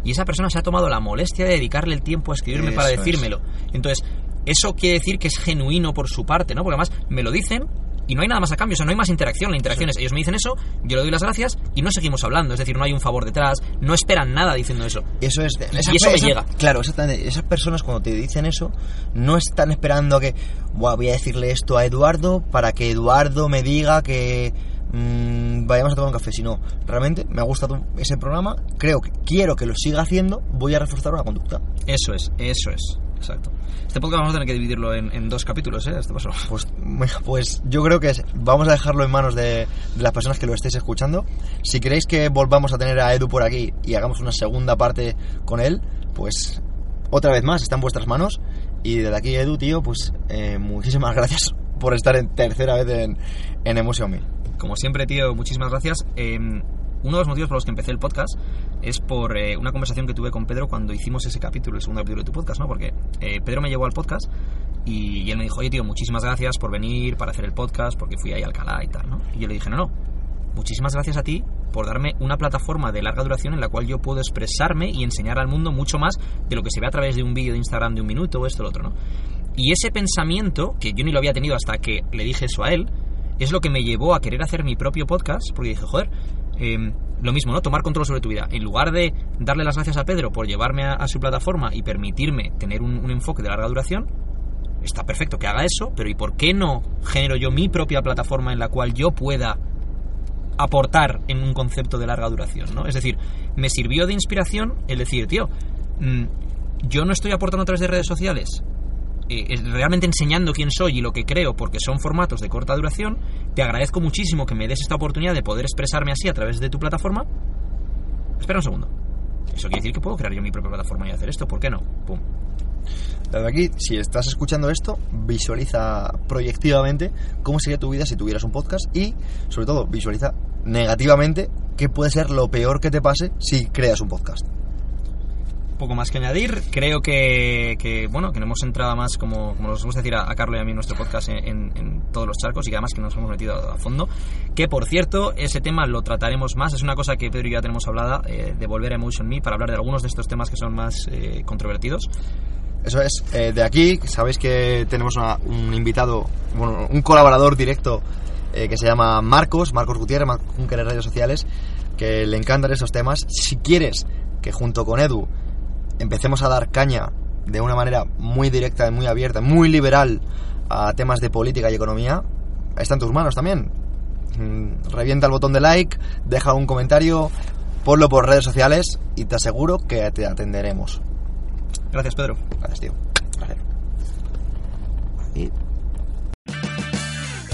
Y esa persona se ha tomado la molestia de dedicarle el tiempo a escribirme para decírmelo. Entonces, eso quiere decir que es genuino por su parte, ¿no? Porque además me lo dicen y no hay nada más a cambio, o sea, no hay más interacción. La interacción es, ellos me dicen eso, yo le doy las gracias y no seguimos hablando. Es decir, no hay un favor detrás, no esperan nada diciendo eso. Eso es. y eso me llega. Claro, exactamente. Esas personas cuando te dicen eso, no están esperando a que, voy a decirle esto a Eduardo para que Eduardo me diga que mmm, vayamos a tomar un café. Si no, realmente me ha gustado ese programa, creo que quiero que lo siga haciendo, voy a reforzar una conducta. Eso es, eso es. Exacto. Este podcast vamos a tener que dividirlo en, dos capítulos, ¿eh? Este paso. Pues, pues yo creo que vamos a dejarlo en manos de, las personas que lo estéis escuchando. Si queréis que volvamos a tener a Edu por aquí y hagamos una segunda parte con él, pues otra vez más, está en vuestras manos. Y desde aquí, Edu, tío, pues eh, muchísimas gracias por estar en tercera vez en, en Emotion Me. Como siempre, tío, muchísimas gracias. Em, uno de los motivos por los que empecé el podcast es por eh, una conversación que tuve con Pedro cuando hicimos ese capítulo, el segundo capítulo de tu podcast, ¿no? Porque eh, Pedro me llevó al podcast y, él me dijo, oye, tío, muchísimas gracias por venir, para hacer el podcast, porque fui ahí a Alcalá y tal, ¿no? Y yo le dije, no, no, muchísimas gracias a ti por darme una plataforma de larga duración en la cual yo puedo expresarme y enseñar al mundo mucho más de lo que se ve a través de un vídeo de Instagram de un minuto o esto o lo otro, ¿no? Y ese pensamiento, que yo ni lo había tenido hasta que le dije eso a él, es lo que me llevó a querer hacer mi propio podcast, porque dije, joder, em, lo mismo, ¿no? Tomar control sobre tu vida. En lugar de darle las gracias a Pedro por llevarme a, su plataforma y permitirme tener un, un, enfoque de larga duración, está perfecto que haga eso, pero ¿y por qué no genero yo mi propia plataforma en la cual yo pueda aportar en un concepto de larga duración, ¿no? Es decir, me sirvió de inspiración el decir, tío, mm, yo no estoy aportando a través de redes sociales, eh, realmente enseñando quién soy y lo que creo, porque son formatos de corta duración, te agradezco muchísimo que me des esta oportunidad de poder expresarme así a través de tu plataforma. Espera un segundo. Eso quiere decir que puedo crear yo mi propia plataforma y hacer esto, ¿por qué no? Pum. Desde aquí, si estás escuchando esto, visualiza proyectivamente cómo sería tu vida si tuvieras un podcast y, sobre todo, visualiza negativamente qué puede ser lo peor que te pase si creas un podcast poco más que añadir. Creo que, que, bueno, que no hemos entrado más, como, como nos gusta decir a, Carlos y a mí en nuestro podcast, en, en, todos los charcos y que además que nos hemos metido a, fondo. Que, por cierto, ese tema lo trataremos más. Es una cosa que Pedro y yo ya tenemos hablada, eh, de volver a Emotion Me para hablar de algunos de estos temas que son más eh, controvertidos. Eso es, eh, de aquí sabéis que tenemos un invitado, bueno, un colaborador directo eh, que se llama Marcos, Marcos Gutiérrez, Juncker en redes sociales, que le encantan esos temas. Si quieres que junto con Edu empecemos a dar caña de una manera muy directa y muy abierta, muy liberal a temas de política y economía, está en tus manos también. Mm, revienta el botón de like, deja un comentario, ponlo por redes sociales y te aseguro que te atenderemos. Gracias, Pedro. Gracias, tío. Gracias.